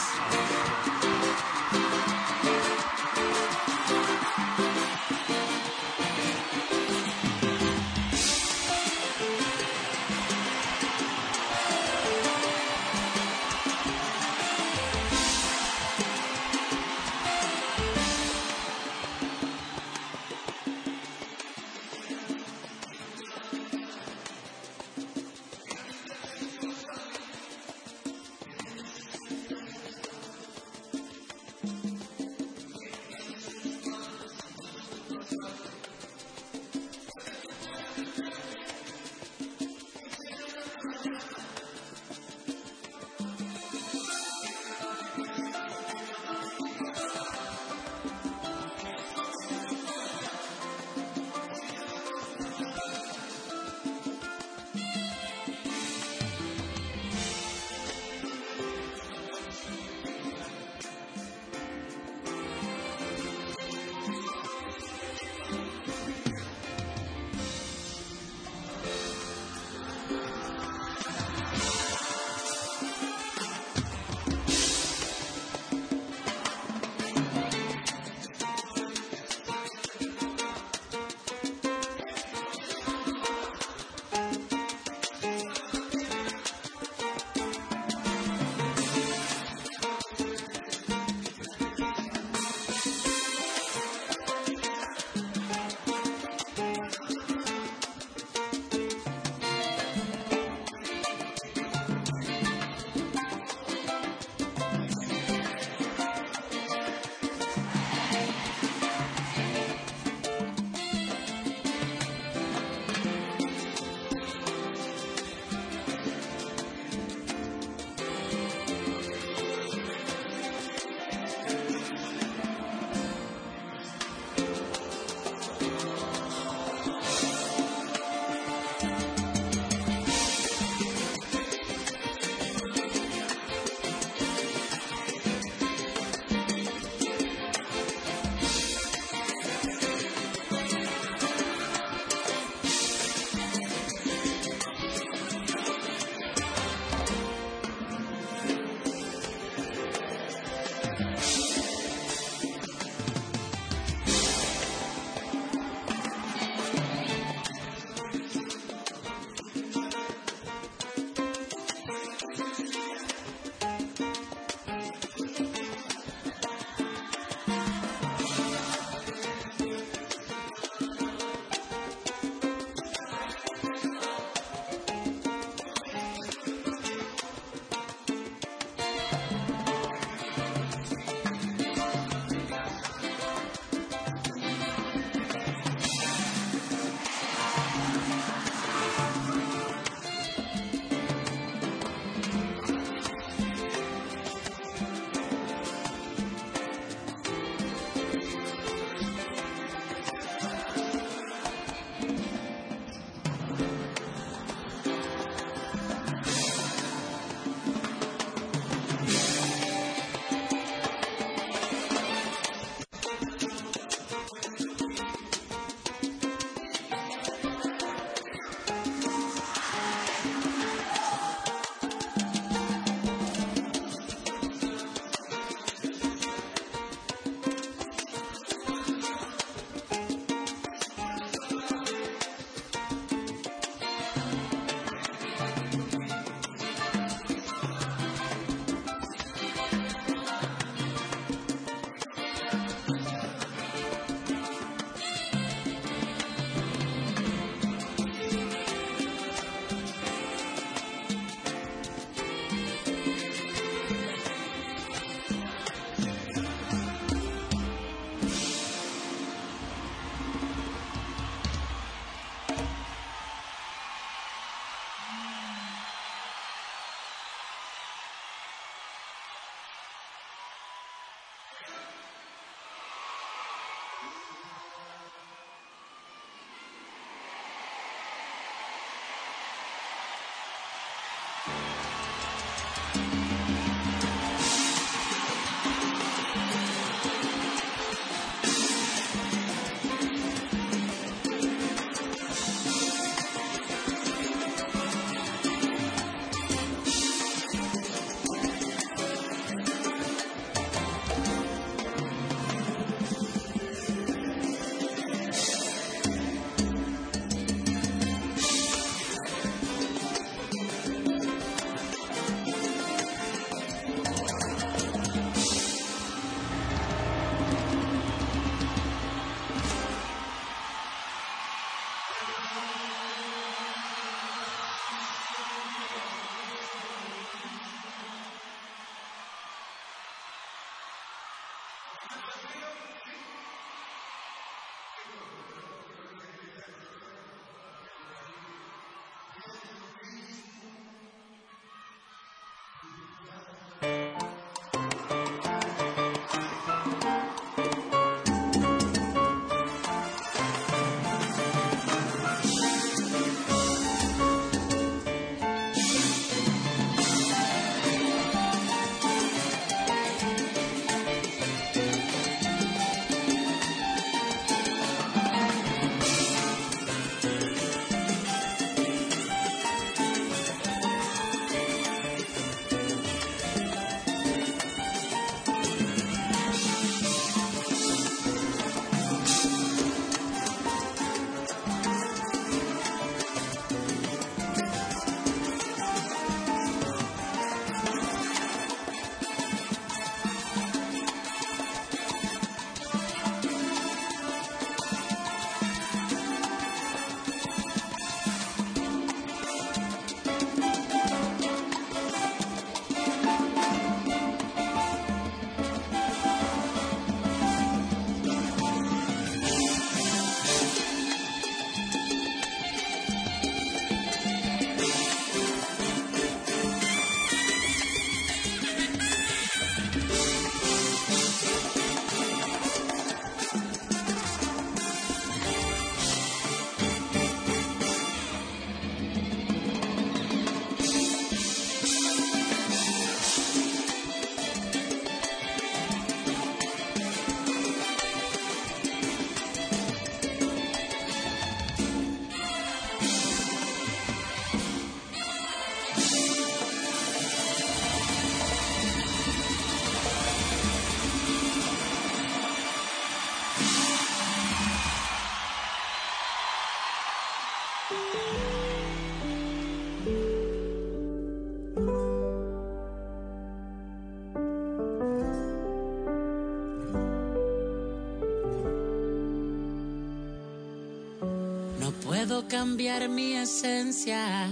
Puedo cambiar mi esencia,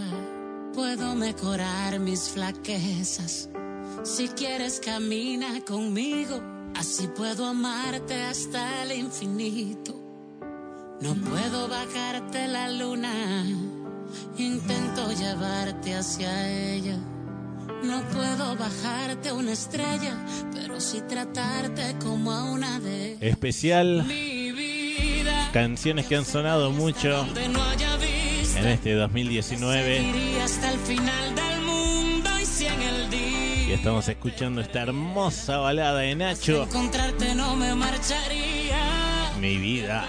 puedo mejorar mis flaquezas. Si quieres camina conmigo, así puedo amarte hasta el infinito. No puedo bajarte la luna, intento llevarte hacia ella. No puedo bajarte una estrella, pero sí tratarte como a una de Especial mi vida. canciones que han sonado mucho en este 2019 iría hasta el final del mundo y estamos escuchando esta hermosa balada de Nacho, encontrarte no me marcharía. Mi vida.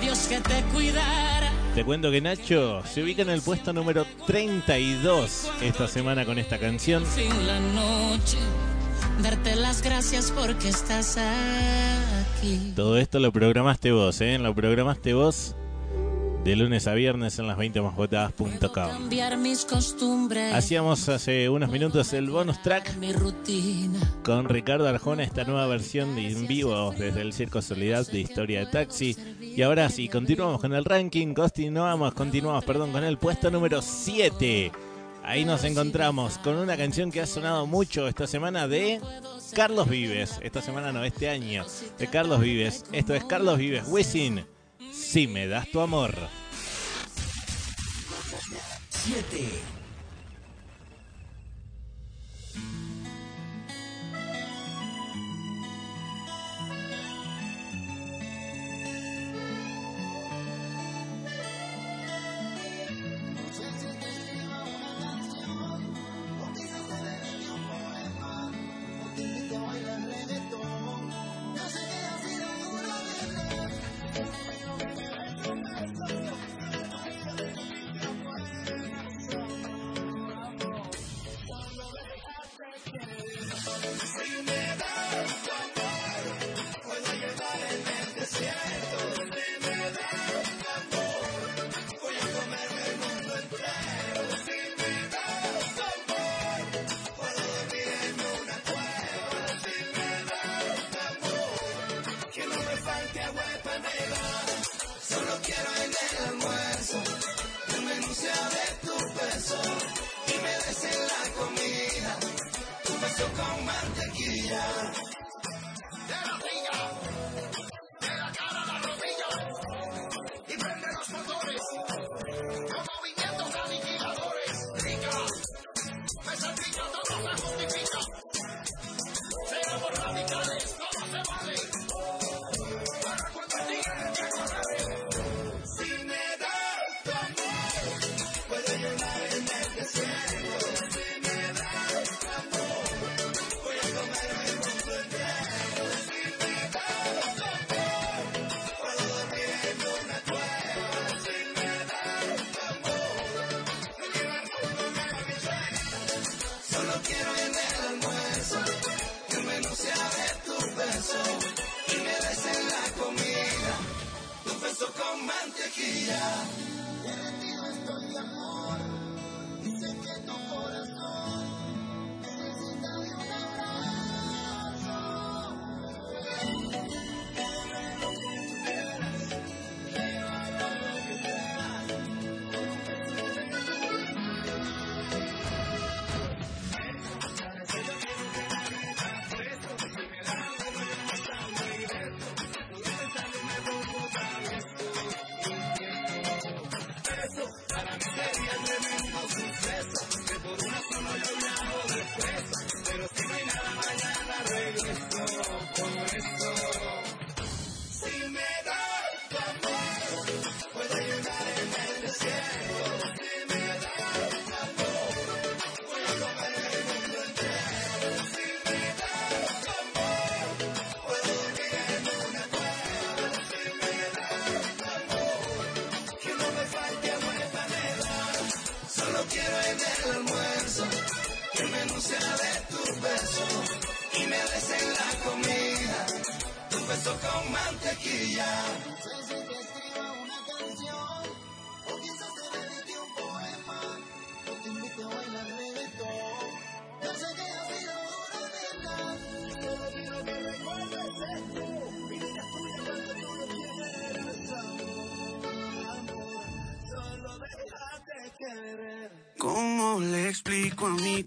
Dios que te cuidara. Te cuento que Nacho se ubica en el puesto número 32 esta semana con esta canción. Fin la noche, darte las gracias porque estás aquí. Todo esto lo programaste vos, ¿eh? Lo programaste vos de lunes a viernes en las 20másvotadas.com. Cambiar mis costumbres, Hacíamos hace unos minutos el bonus track con Ricardo Arjona, esta nueva versión de en vivo desde el Circo Soledad de Historia de Taxi. Y ahora sí, continuamos con el ranking, continuamos, continuamos, perdón, con el puesto número 7. Ahí nos encontramos con una canción que ha sonado mucho esta semana de Carlos Vives. Esta semana no, este año, de Carlos Vives. Esto es Carlos Vives, Wisin. Si me das tu amor. 7.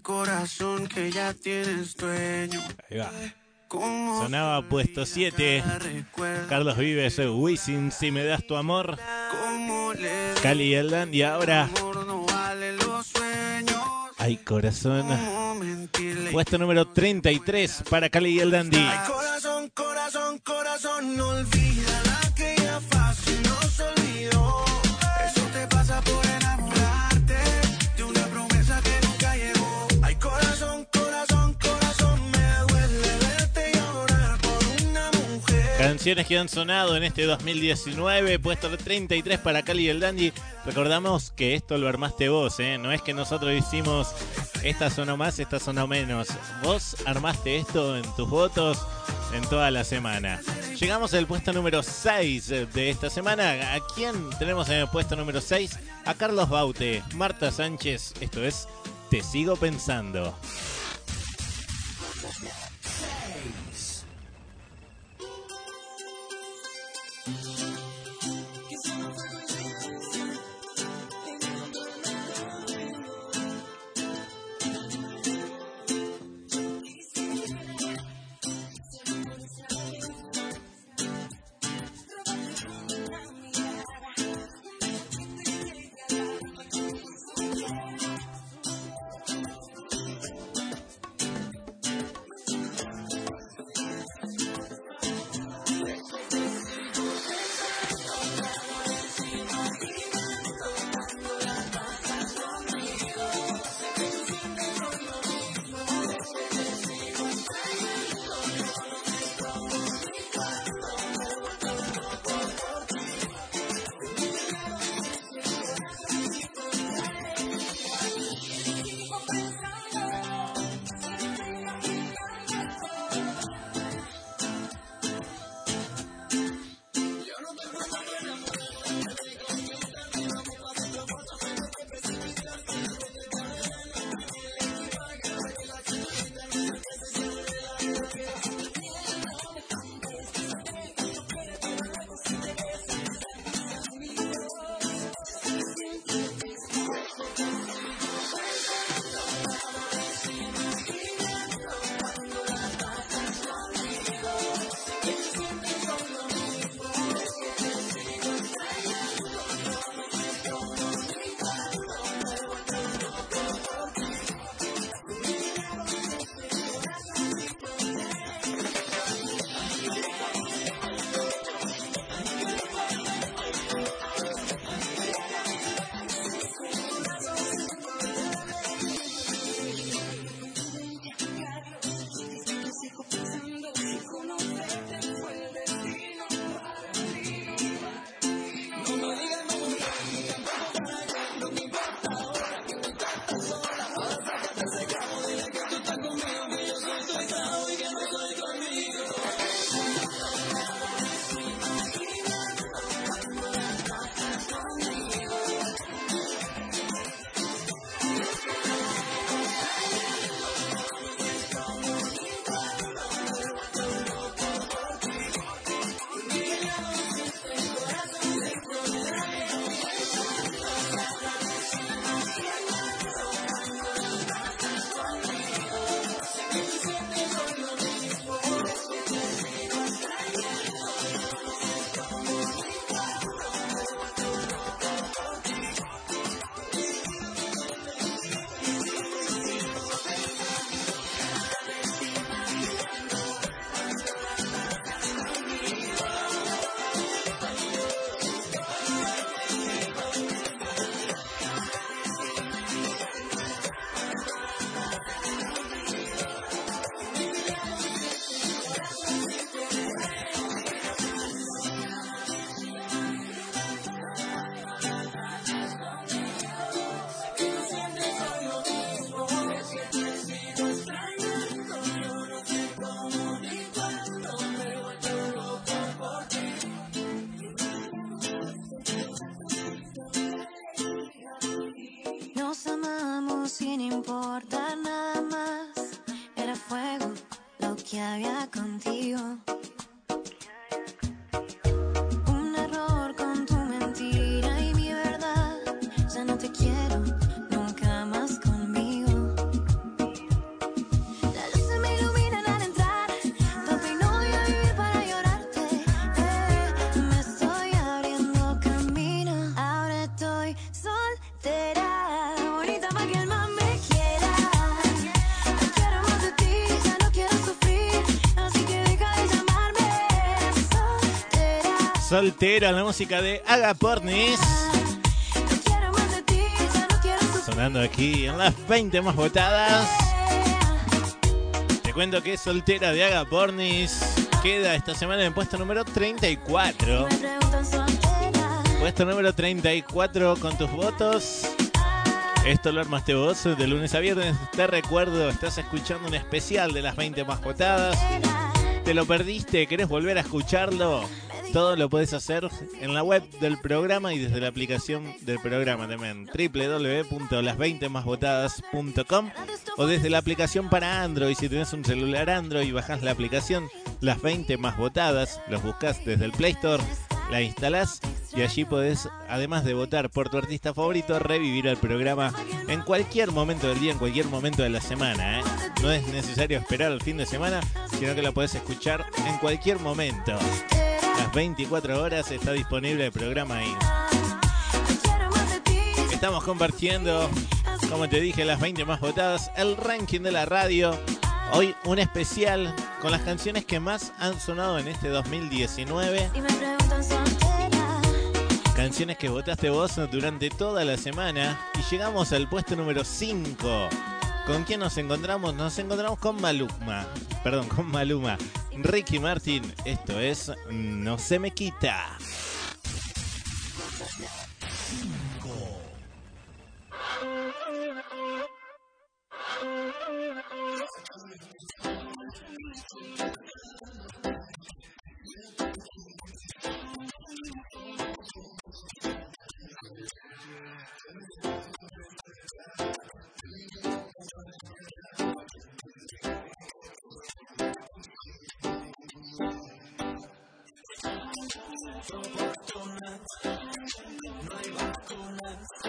Corazón que ya tienes dueño? Ahí va. ¿Cómo Sonaba puesto 7. Carlos Vives, Wisin, si me das tu amor. Cali y el Dandy. Ahora, hay corazón. Puesto número 33 para Cali y el Dandy. Canciones que han sonado en este 2019, puesto 33 para Cali y el Dandy. Recordamos que esto lo armaste vos, ¿eh? no es que nosotros hicimos esta sonó más, esta sonó menos. Vos armaste esto en tus votos en toda la semana. Llegamos al puesto número 6 de esta semana. ¿A quién tenemos en el puesto número 6? A Carlos Baute, Marta Sánchez. Esto es Te sigo pensando. Soltera, la música de Agapornis. Sonando aquí en las 20 más votadas. Te cuento que Soltera de Agapornis queda esta semana en puesto número 34. Me preguntan soltera. Puesto número 34 con tus votos. Esto lo armaste vos de lunes a viernes. Te recuerdo, estás escuchando un especial de las 20 más votadas. ¿Te lo perdiste? ¿Querés volver a escucharlo? Todo lo puedes hacer en la web del programa y desde la aplicación del programa también. www.las20másvotadas.com o desde la aplicación para Android. Si tenés un celular Android, bajás la aplicación Las 20 más votadas, los buscas desde el Play Store, la instalás y allí podés, además de votar por tu artista favorito, revivir el programa en cualquier momento del día, en cualquier momento de la semana. ¿eh? No es necesario esperar al fin de semana, sino que la podés escuchar en cualquier momento. Las 24 horas está disponible el programa ahí. Estamos compartiendo, como te dije, las 20 más votadas, el ranking de la radio. Hoy un especial con las canciones que más han sonado en este 2019. Y me preguntan soltera. Canciones que votaste vos durante toda la semana. Y llegamos al puesto número 5. ¿Con quién nos encontramos? Nos encontramos con Maluma. Perdón, con Maluma. Ricky Martin, esto es No se me quita. No hay no hay.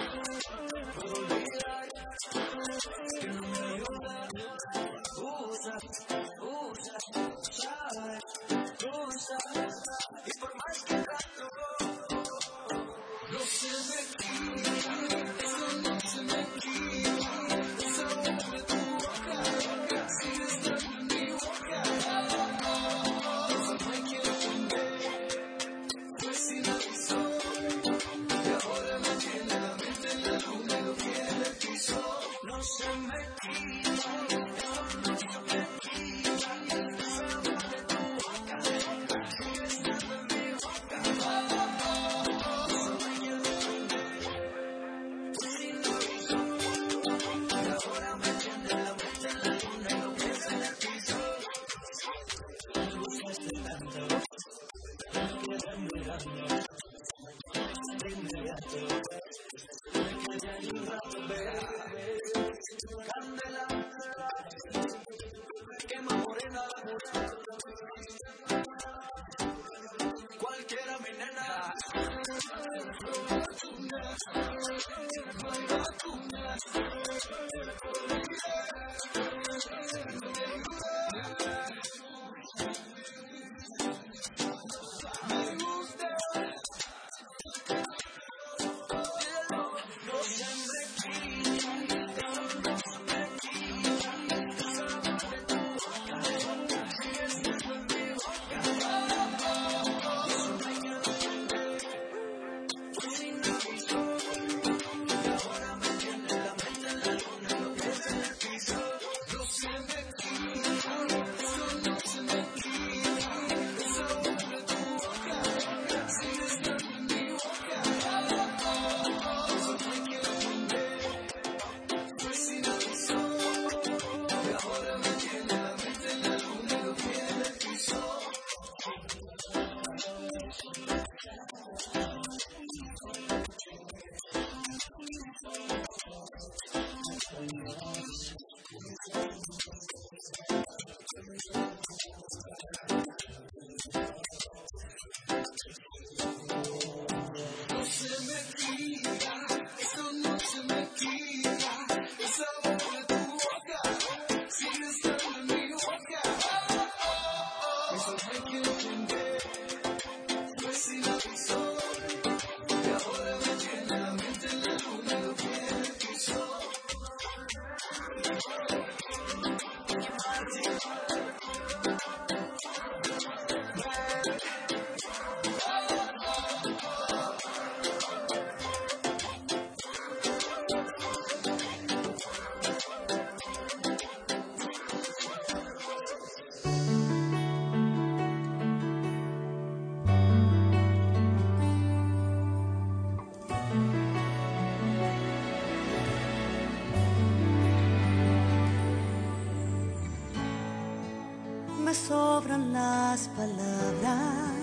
Sobran las palabras.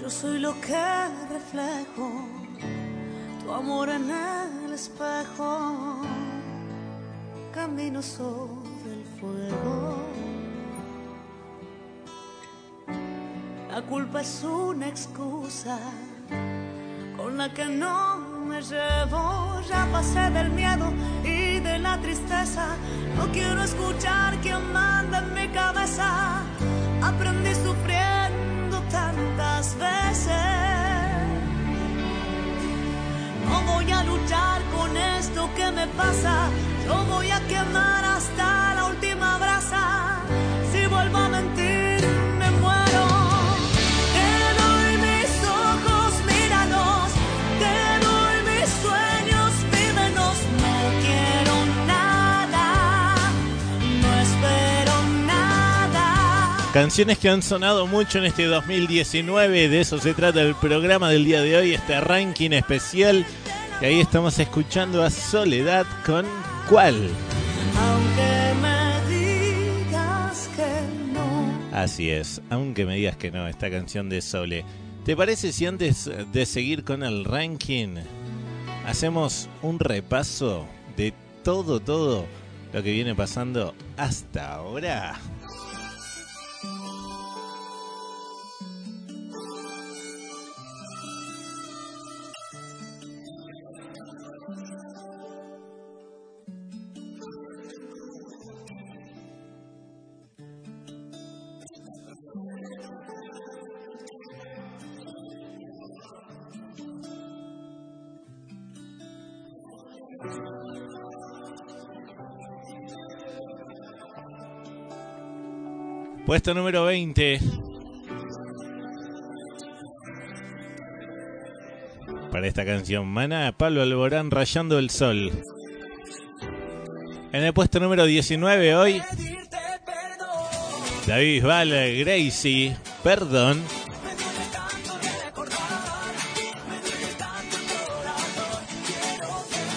Yo soy lo que reflejo, tu amor en el espejo. Camino sobre el fuego. La culpa es una excusa con la que no llevo. Ya pasé del miedo y de la tristeza. No quiero escuchar quien manda en mi cabeza. Aprendí sufriendo tantas veces. No voy a luchar con esto que me pasa. Yo voy a quemar Canciones que han sonado mucho en este 2019, de eso se trata el programa del día de hoy, este ranking especial. Y ahí estamos escuchando a Soledad con ¿Cuál? Aunque me digas que no. Así es, aunque me digas que no, esta canción de Sole. ¿Te parece si antes de seguir con el ranking hacemos un repaso de todo, todo lo que viene pasando hasta ahora? Puesto número 20. Para esta canción, Mana, Pablo Alborán rayando el sol. En el puesto número 19 hoy, David Bisbal, Gracie, perdón.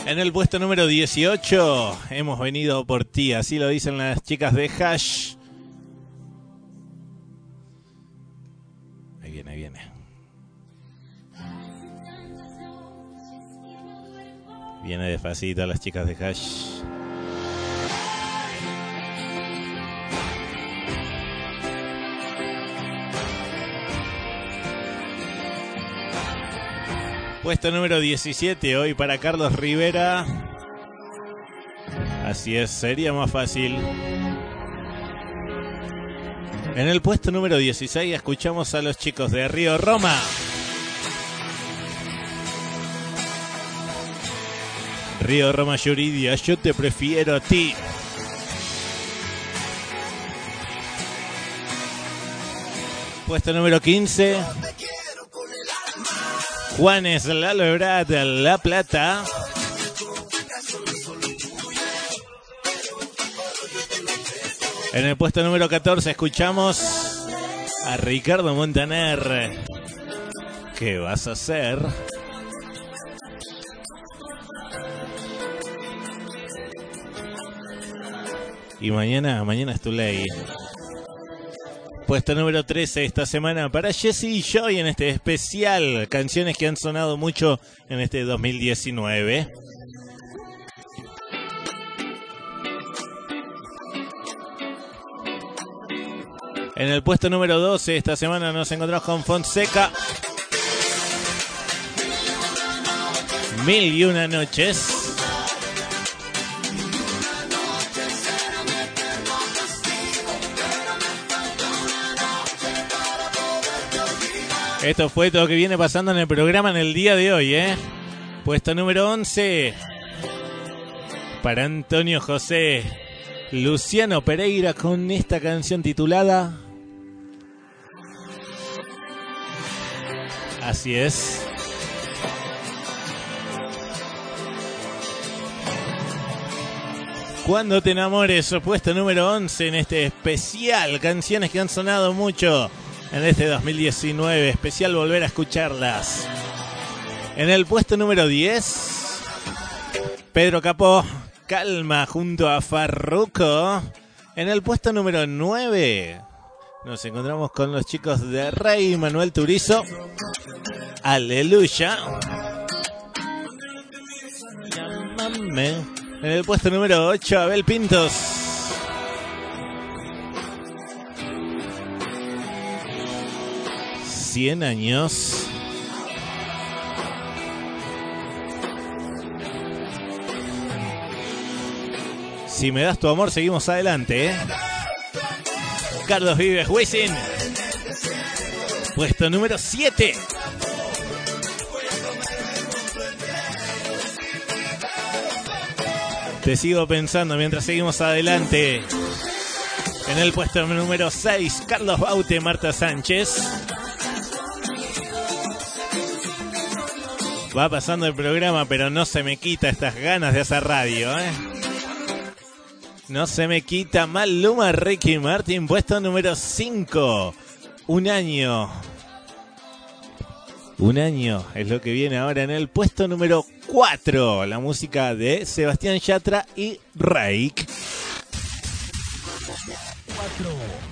En el puesto número 18, hemos venido por ti, así lo dicen las chicas de Hash. Viene despacito las chicas de Hash. Puesto número 17 hoy para Carlos Rivera. Así es, sería más fácil. En el puesto número 16 escuchamos a los chicos de Río Roma. Río Roma Yuridia, yo te prefiero a ti. Puesto número 15. Juanes Lalo Ebrard, La Plata. En el puesto número 14 escuchamos a Ricardo Montaner. ¿Qué vas a hacer? Y mañana, mañana es tu ley. puesto número 13 esta semana para Jesse y Joy en este especial. Canciones que han sonado mucho en este 2019. En el puesto número 12 esta semana nos encontramos con Fonseca. Mil y una noches. Esto fue todo lo que viene pasando en el programa en el día de hoy, ¿eh? Puesto número 11 para Antonio José. Luciano Pereira con esta canción titulada Así es. Cuando te enamores, puesto número 11 en este especial. Canciones que han sonado mucho en este 2019. Especial volver a escucharlas. En el puesto número 10, Pedro Capó, Calma junto a Farruco. En el puesto número 9, nos encontramos con los chicos de Rey Manuel Turizo. Aleluya. En el puesto número 8, Abel Pintos. Cien años. Si me das tu amor, seguimos adelante, ¿eh? Carlos Vives, Wisin. Puesto número 7. Te sigo pensando mientras seguimos adelante. En el puesto número 6, Carlos Baute, Marta Sánchez. Va pasando el programa, pero no se me quita estas ganas de hacer radio, ¿eh? No se me quita Maluma, Ricky Martin, puesto número 5. Un año. Un año es lo que viene ahora en el puesto número 4. La música de Sebastián Yatra y Raik. 4.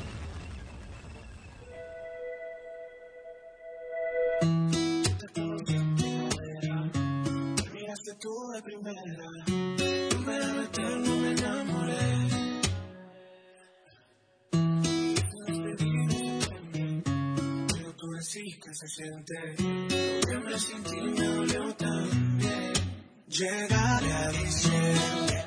Se siente, noviembre sin ti me dolió también. Llegaré a diciembre,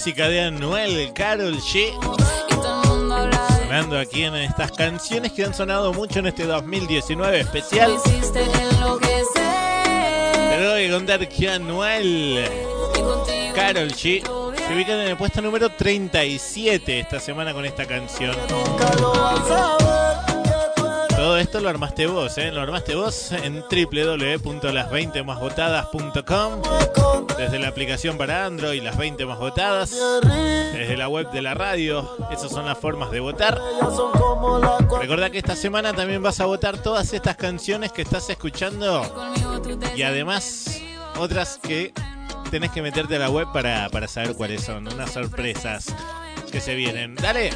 música de Anuel, Carol G. Sonando aquí en estas canciones que han sonado mucho en este 2019 especial. Te tengo que contar que Anuel, Carol G, se ubican en el puesto número 37 esta semana con esta canción. A Todo esto lo armaste vos, ¿eh? Lo armaste vos en www.las20másvotadas.com Desde la aplicación para Android, las 20 más votadas. Desde la web de la radio. Esas son las formas de votar. Recordá que esta semana también vas a votar todas estas canciones que estás escuchando. Y además, otras que tenés que meterte a la web para, para saber cuáles son. Unas sorpresas que se vienen. Dale.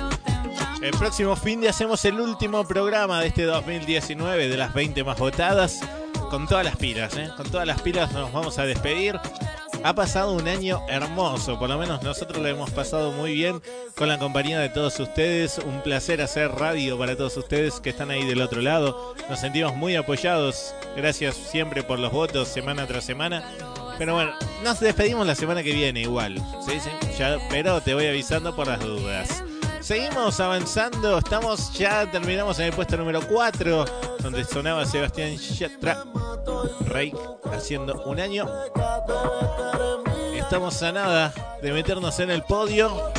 El próximo fin de hacemos el último programa de este 2019 de las 20 más votadas. Con todas las pilas, ¿eh? Con todas las pilas nos vamos a despedir. Ha pasado un año hermoso, por lo menos nosotros lo hemos pasado muy bien con la compañía de todos ustedes. Un placer hacer radio para todos ustedes que están ahí del otro lado. Nos sentimos muy apoyados. Gracias siempre por los votos semana tras semana. Pero bueno, nos despedimos la semana que viene igual. ¿sí? ¿sí? Pero te voy avisando por las dudas. Seguimos avanzando, estamos ya, terminamos en el puesto número 4, donde sonaba Sebastián Yatra, Rey, haciendo un año. Estamos a nada de meternos en el podio,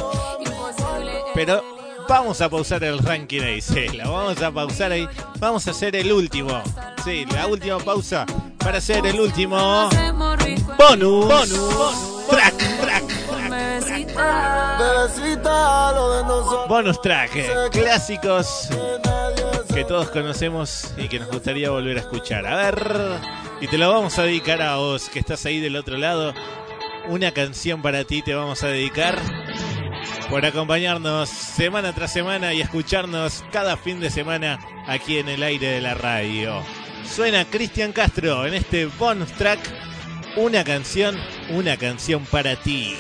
pero vamos a pausar el ranking ahí, sí, la vamos a pausar ahí. Vamos a hacer el último, sí, la última pausa para hacer el último rico. bonus, bonus, track, track. Nosotros. Bonus track, eh, clásicos que todos conocemos y que nos gustaría volver a escuchar. A ver, y te lo vamos a dedicar a vos, que estás ahí del otro lado. Una canción para ti te vamos a dedicar por acompañarnos semana tras semana y escucharnos cada fin de semana aquí en el aire de la radio. Suena Cristian Castro en este bonus track. Una canción, una canción para ti.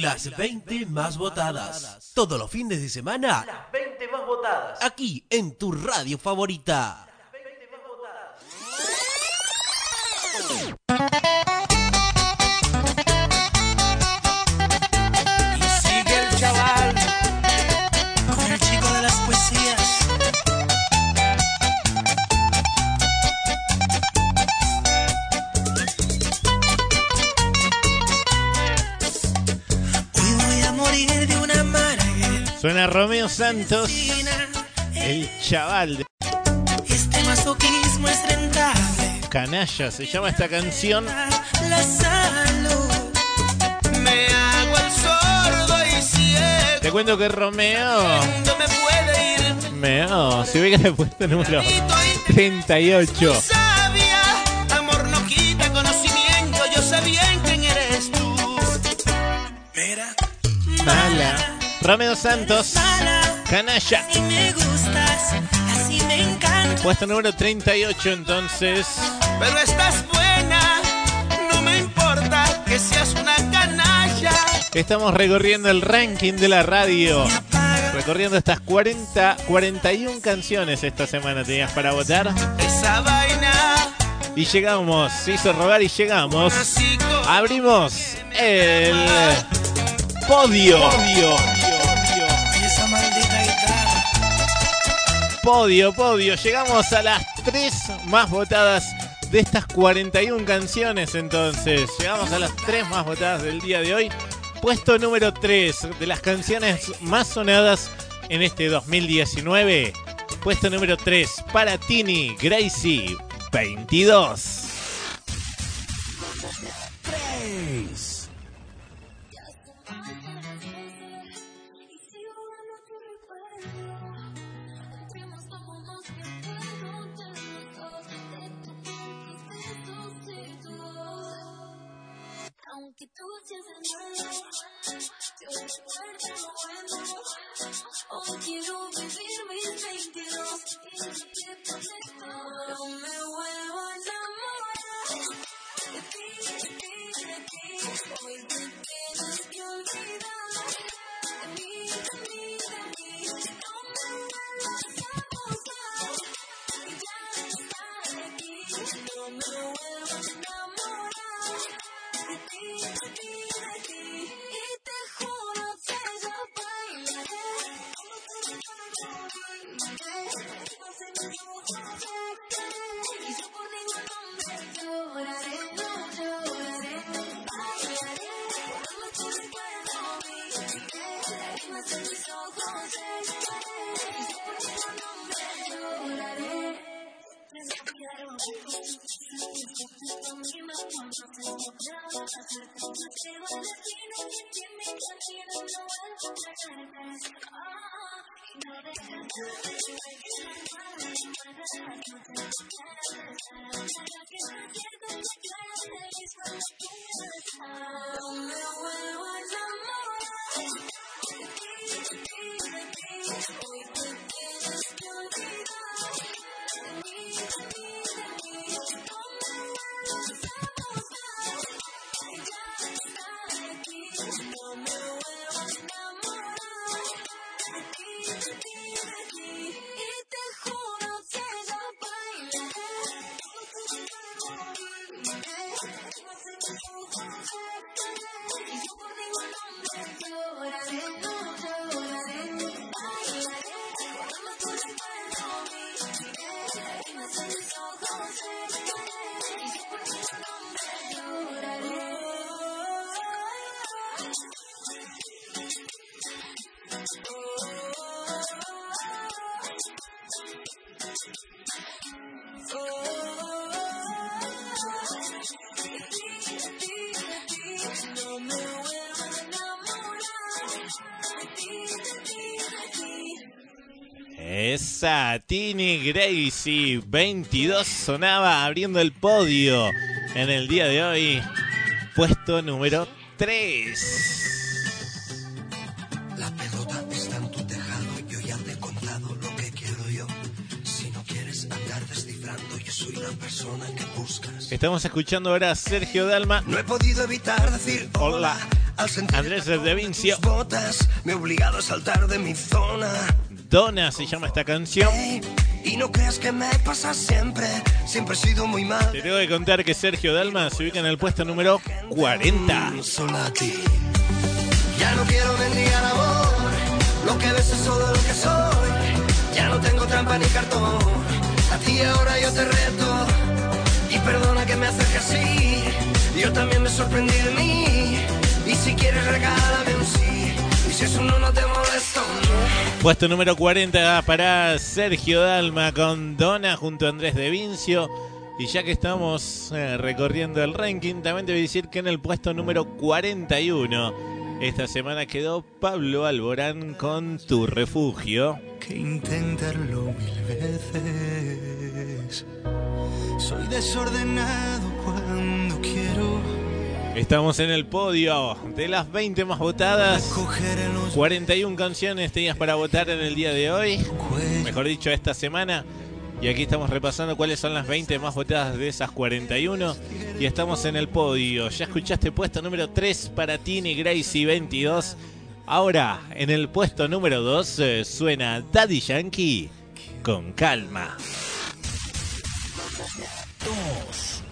Las 20 más votadas. Todos los fines de semana. Las 20 más votadas. Aquí en tu radio favorita. Y Romeo Santos, el chaval de Este masoquismo es rentable. Canalla, se llama esta canción. La salud. Me hago el sordo y ciego. Te cuento que Romeo, No me puede ir. Meo, se ve que le he puesto número 38. Romeo Santos, Canalla. y me gustas, así me encanta. Puesto número 38 entonces. Pero estás buena, no me importa que seas una canalla. Estamos recorriendo el ranking de la radio. Recorriendo estas 40, 41 canciones esta semana tenías para votar. Esa vaina, Y llegamos, se hizo rogar y llegamos. Abrimos el podio. Podio, podio, podio. Llegamos a las tres más votadas de estas 41 canciones entonces. Llegamos a las tres más votadas del día de hoy. Puesto número 3 de las canciones más sonadas en este 2019. Puesto número 3 para Tini Gracie 22. 3. Quiero vivir mis 22 y no me vuelvo a enamorar. Hoy te que. No a. No me vuelvo Y yo por Esa, Tini Gracie 22 sonaba abriendo el podio en el día de hoy. Puesto número 3. La pelota está en tu tejado, yo ya te he contado lo que quiero yo. Si no quieres andar descifrando, yo soy la persona que buscas. Estamos escuchando ahora a Sergio Dalma. No he podido evitar decir Hola. al sentir Andrés de Vincio. botas, me he obligado a saltar de mi zona. Donna se llama esta canción. Y no creas que me pasa siempre, siempre he sido muy mal. Te tengo que contar que Sergio Dalma se ubica en el puesto número 40. Solo a ti. Ya no quiero mendigar amor, lo que ves es solo lo que soy. Ya no tengo trampa ni cartón, a ti ahora yo te reto. Y perdona que me acerque así, yo también me sorprendí de mí. Y si quieres regálame un sí, y si es un no, no te no. Puesto número 40 para Sergio Dalma con Donna junto a Andrés de Vincio. Y ya que estamos eh, recorriendo el ranking, también a decir que en el puesto número 41 esta semana quedó Pablo Alborán con Tu Refugio. que intentarlo mil veces. Soy desordenado cuando quiero. Estamos en el podio de las 20 más votadas. 41 canciones tenías para votar en el día de hoy. Mejor dicho, esta semana. Y aquí estamos repasando cuáles son las 20 más votadas de esas 41. Y estamos en el podio. Ya escuchaste puesto número 3 para Tini Gracie 22. Ahora, en el puesto número 2 eh, suena Daddy Yankee con calma. Dos.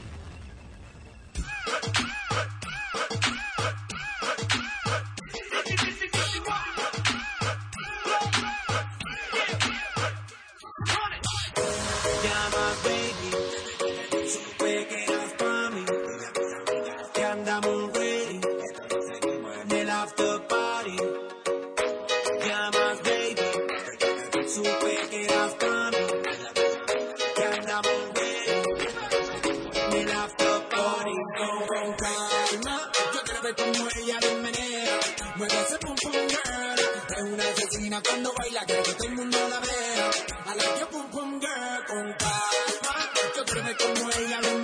Cuando baila. Que todo el mundo la vea. I like your pum pum girl. Con calma. Yo ver cómo ella lo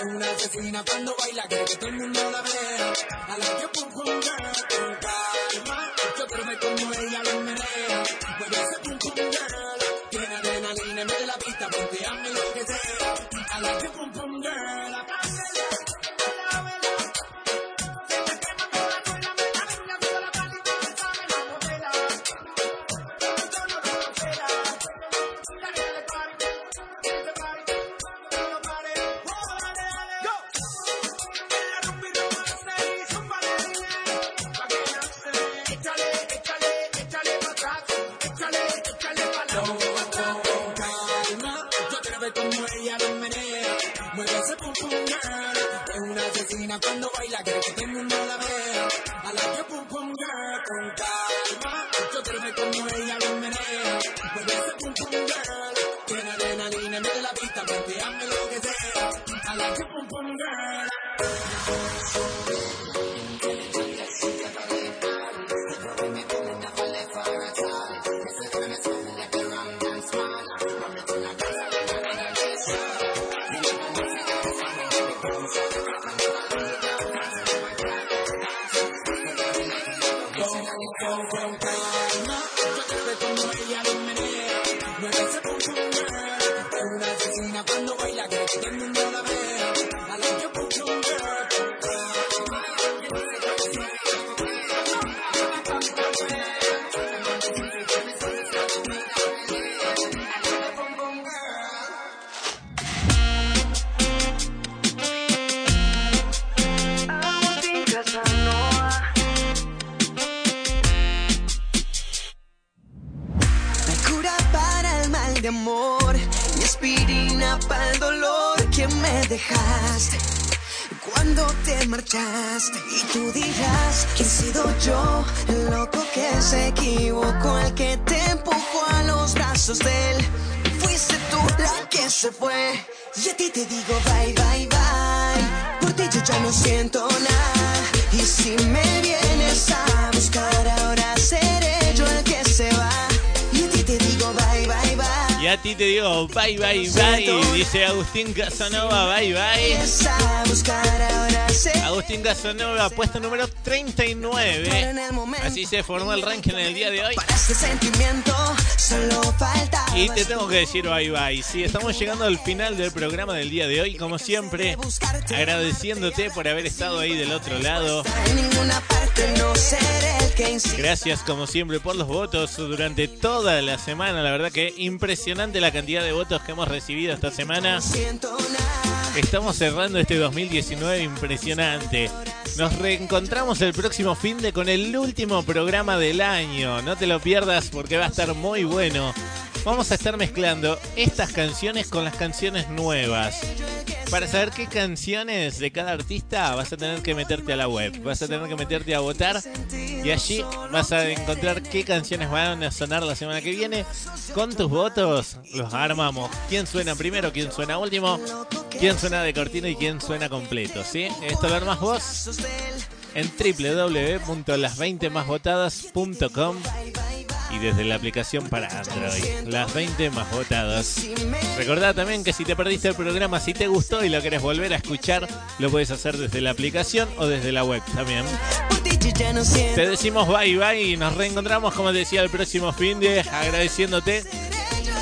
Es una asesina cuando baila. Quiero que todo el mundo la vea. I like your pum pum girl. Con calma. Yo quiero ver cómo ella lo menea. Mueve ese pum pum dice Agustín Casanova, bye bye. Agustín Casanova, puesto número 39. en el momento. Así se formó el ranking en el día de hoy. Y te tengo que decir bye bye. Sí, estamos llegando al final del programa del día de hoy. Como siempre, agradeciéndote por haber estado ahí del otro lado. Gracias como siempre por los votos durante toda la semana. La verdad que impresionante la cantidad de votos que hemos recibido esta semana. Estamos cerrando este 2019 impresionante. Nos reencontramos el próximo fin de con el último programa del año. No te lo pierdas porque va a estar muy bueno. Vamos a estar mezclando estas canciones con las canciones nuevas. Para saber qué canciones de cada artista vas a tener que meterte a la web. Vas a tener que meterte a votar y allí vas a encontrar qué canciones van a sonar la semana que viene. Con tus votos los armamos. ¿Quién suena primero? ¿Quién suena último? ¿Quién suena de cortina y quién suena completo? ¿Sí? Esto lo armas vos en www.las20másvotadas.com y desde la aplicación para Android. Las 20 más votadas. Recordá también que si te perdiste el programa, si te gustó y lo querés volver a escuchar, lo puedes hacer desde la aplicación o desde la web también. Te decimos bye bye y nos reencontramos, como decía, el próximo fin de agradeciéndote.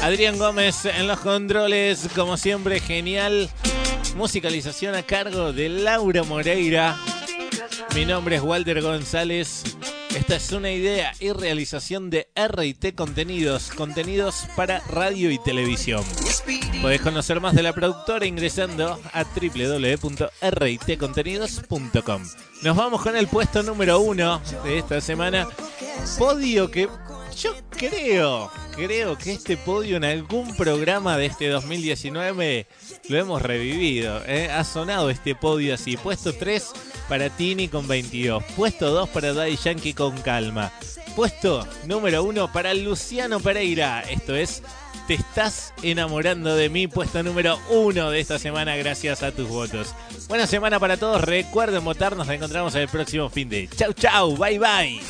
Adrián Gómez en los controles, como siempre, genial. Musicalización a cargo de Laura Moreira. Mi nombre es Walter González. Esta es una idea y realización de RT Contenidos, contenidos para radio y televisión. Podés conocer más de la productora ingresando a www.rtcontenidos.com. Nos vamos con el puesto número uno de esta semana. Podio que yo creo, creo que este podio en algún programa de este 2019 lo hemos revivido. ¿eh? Ha sonado este podio así. Puesto 3 para Tini con 22. Puesto 2 para Daddy Yankee con calma. Puesto número 1 para Luciano Pereira. Esto es Te estás enamorando de mí. Puesto número 1 de esta semana gracias a tus votos. Buena semana para todos. Recuerden votar. Nos encontramos en el próximo fin de. Chau, chau. Bye, bye.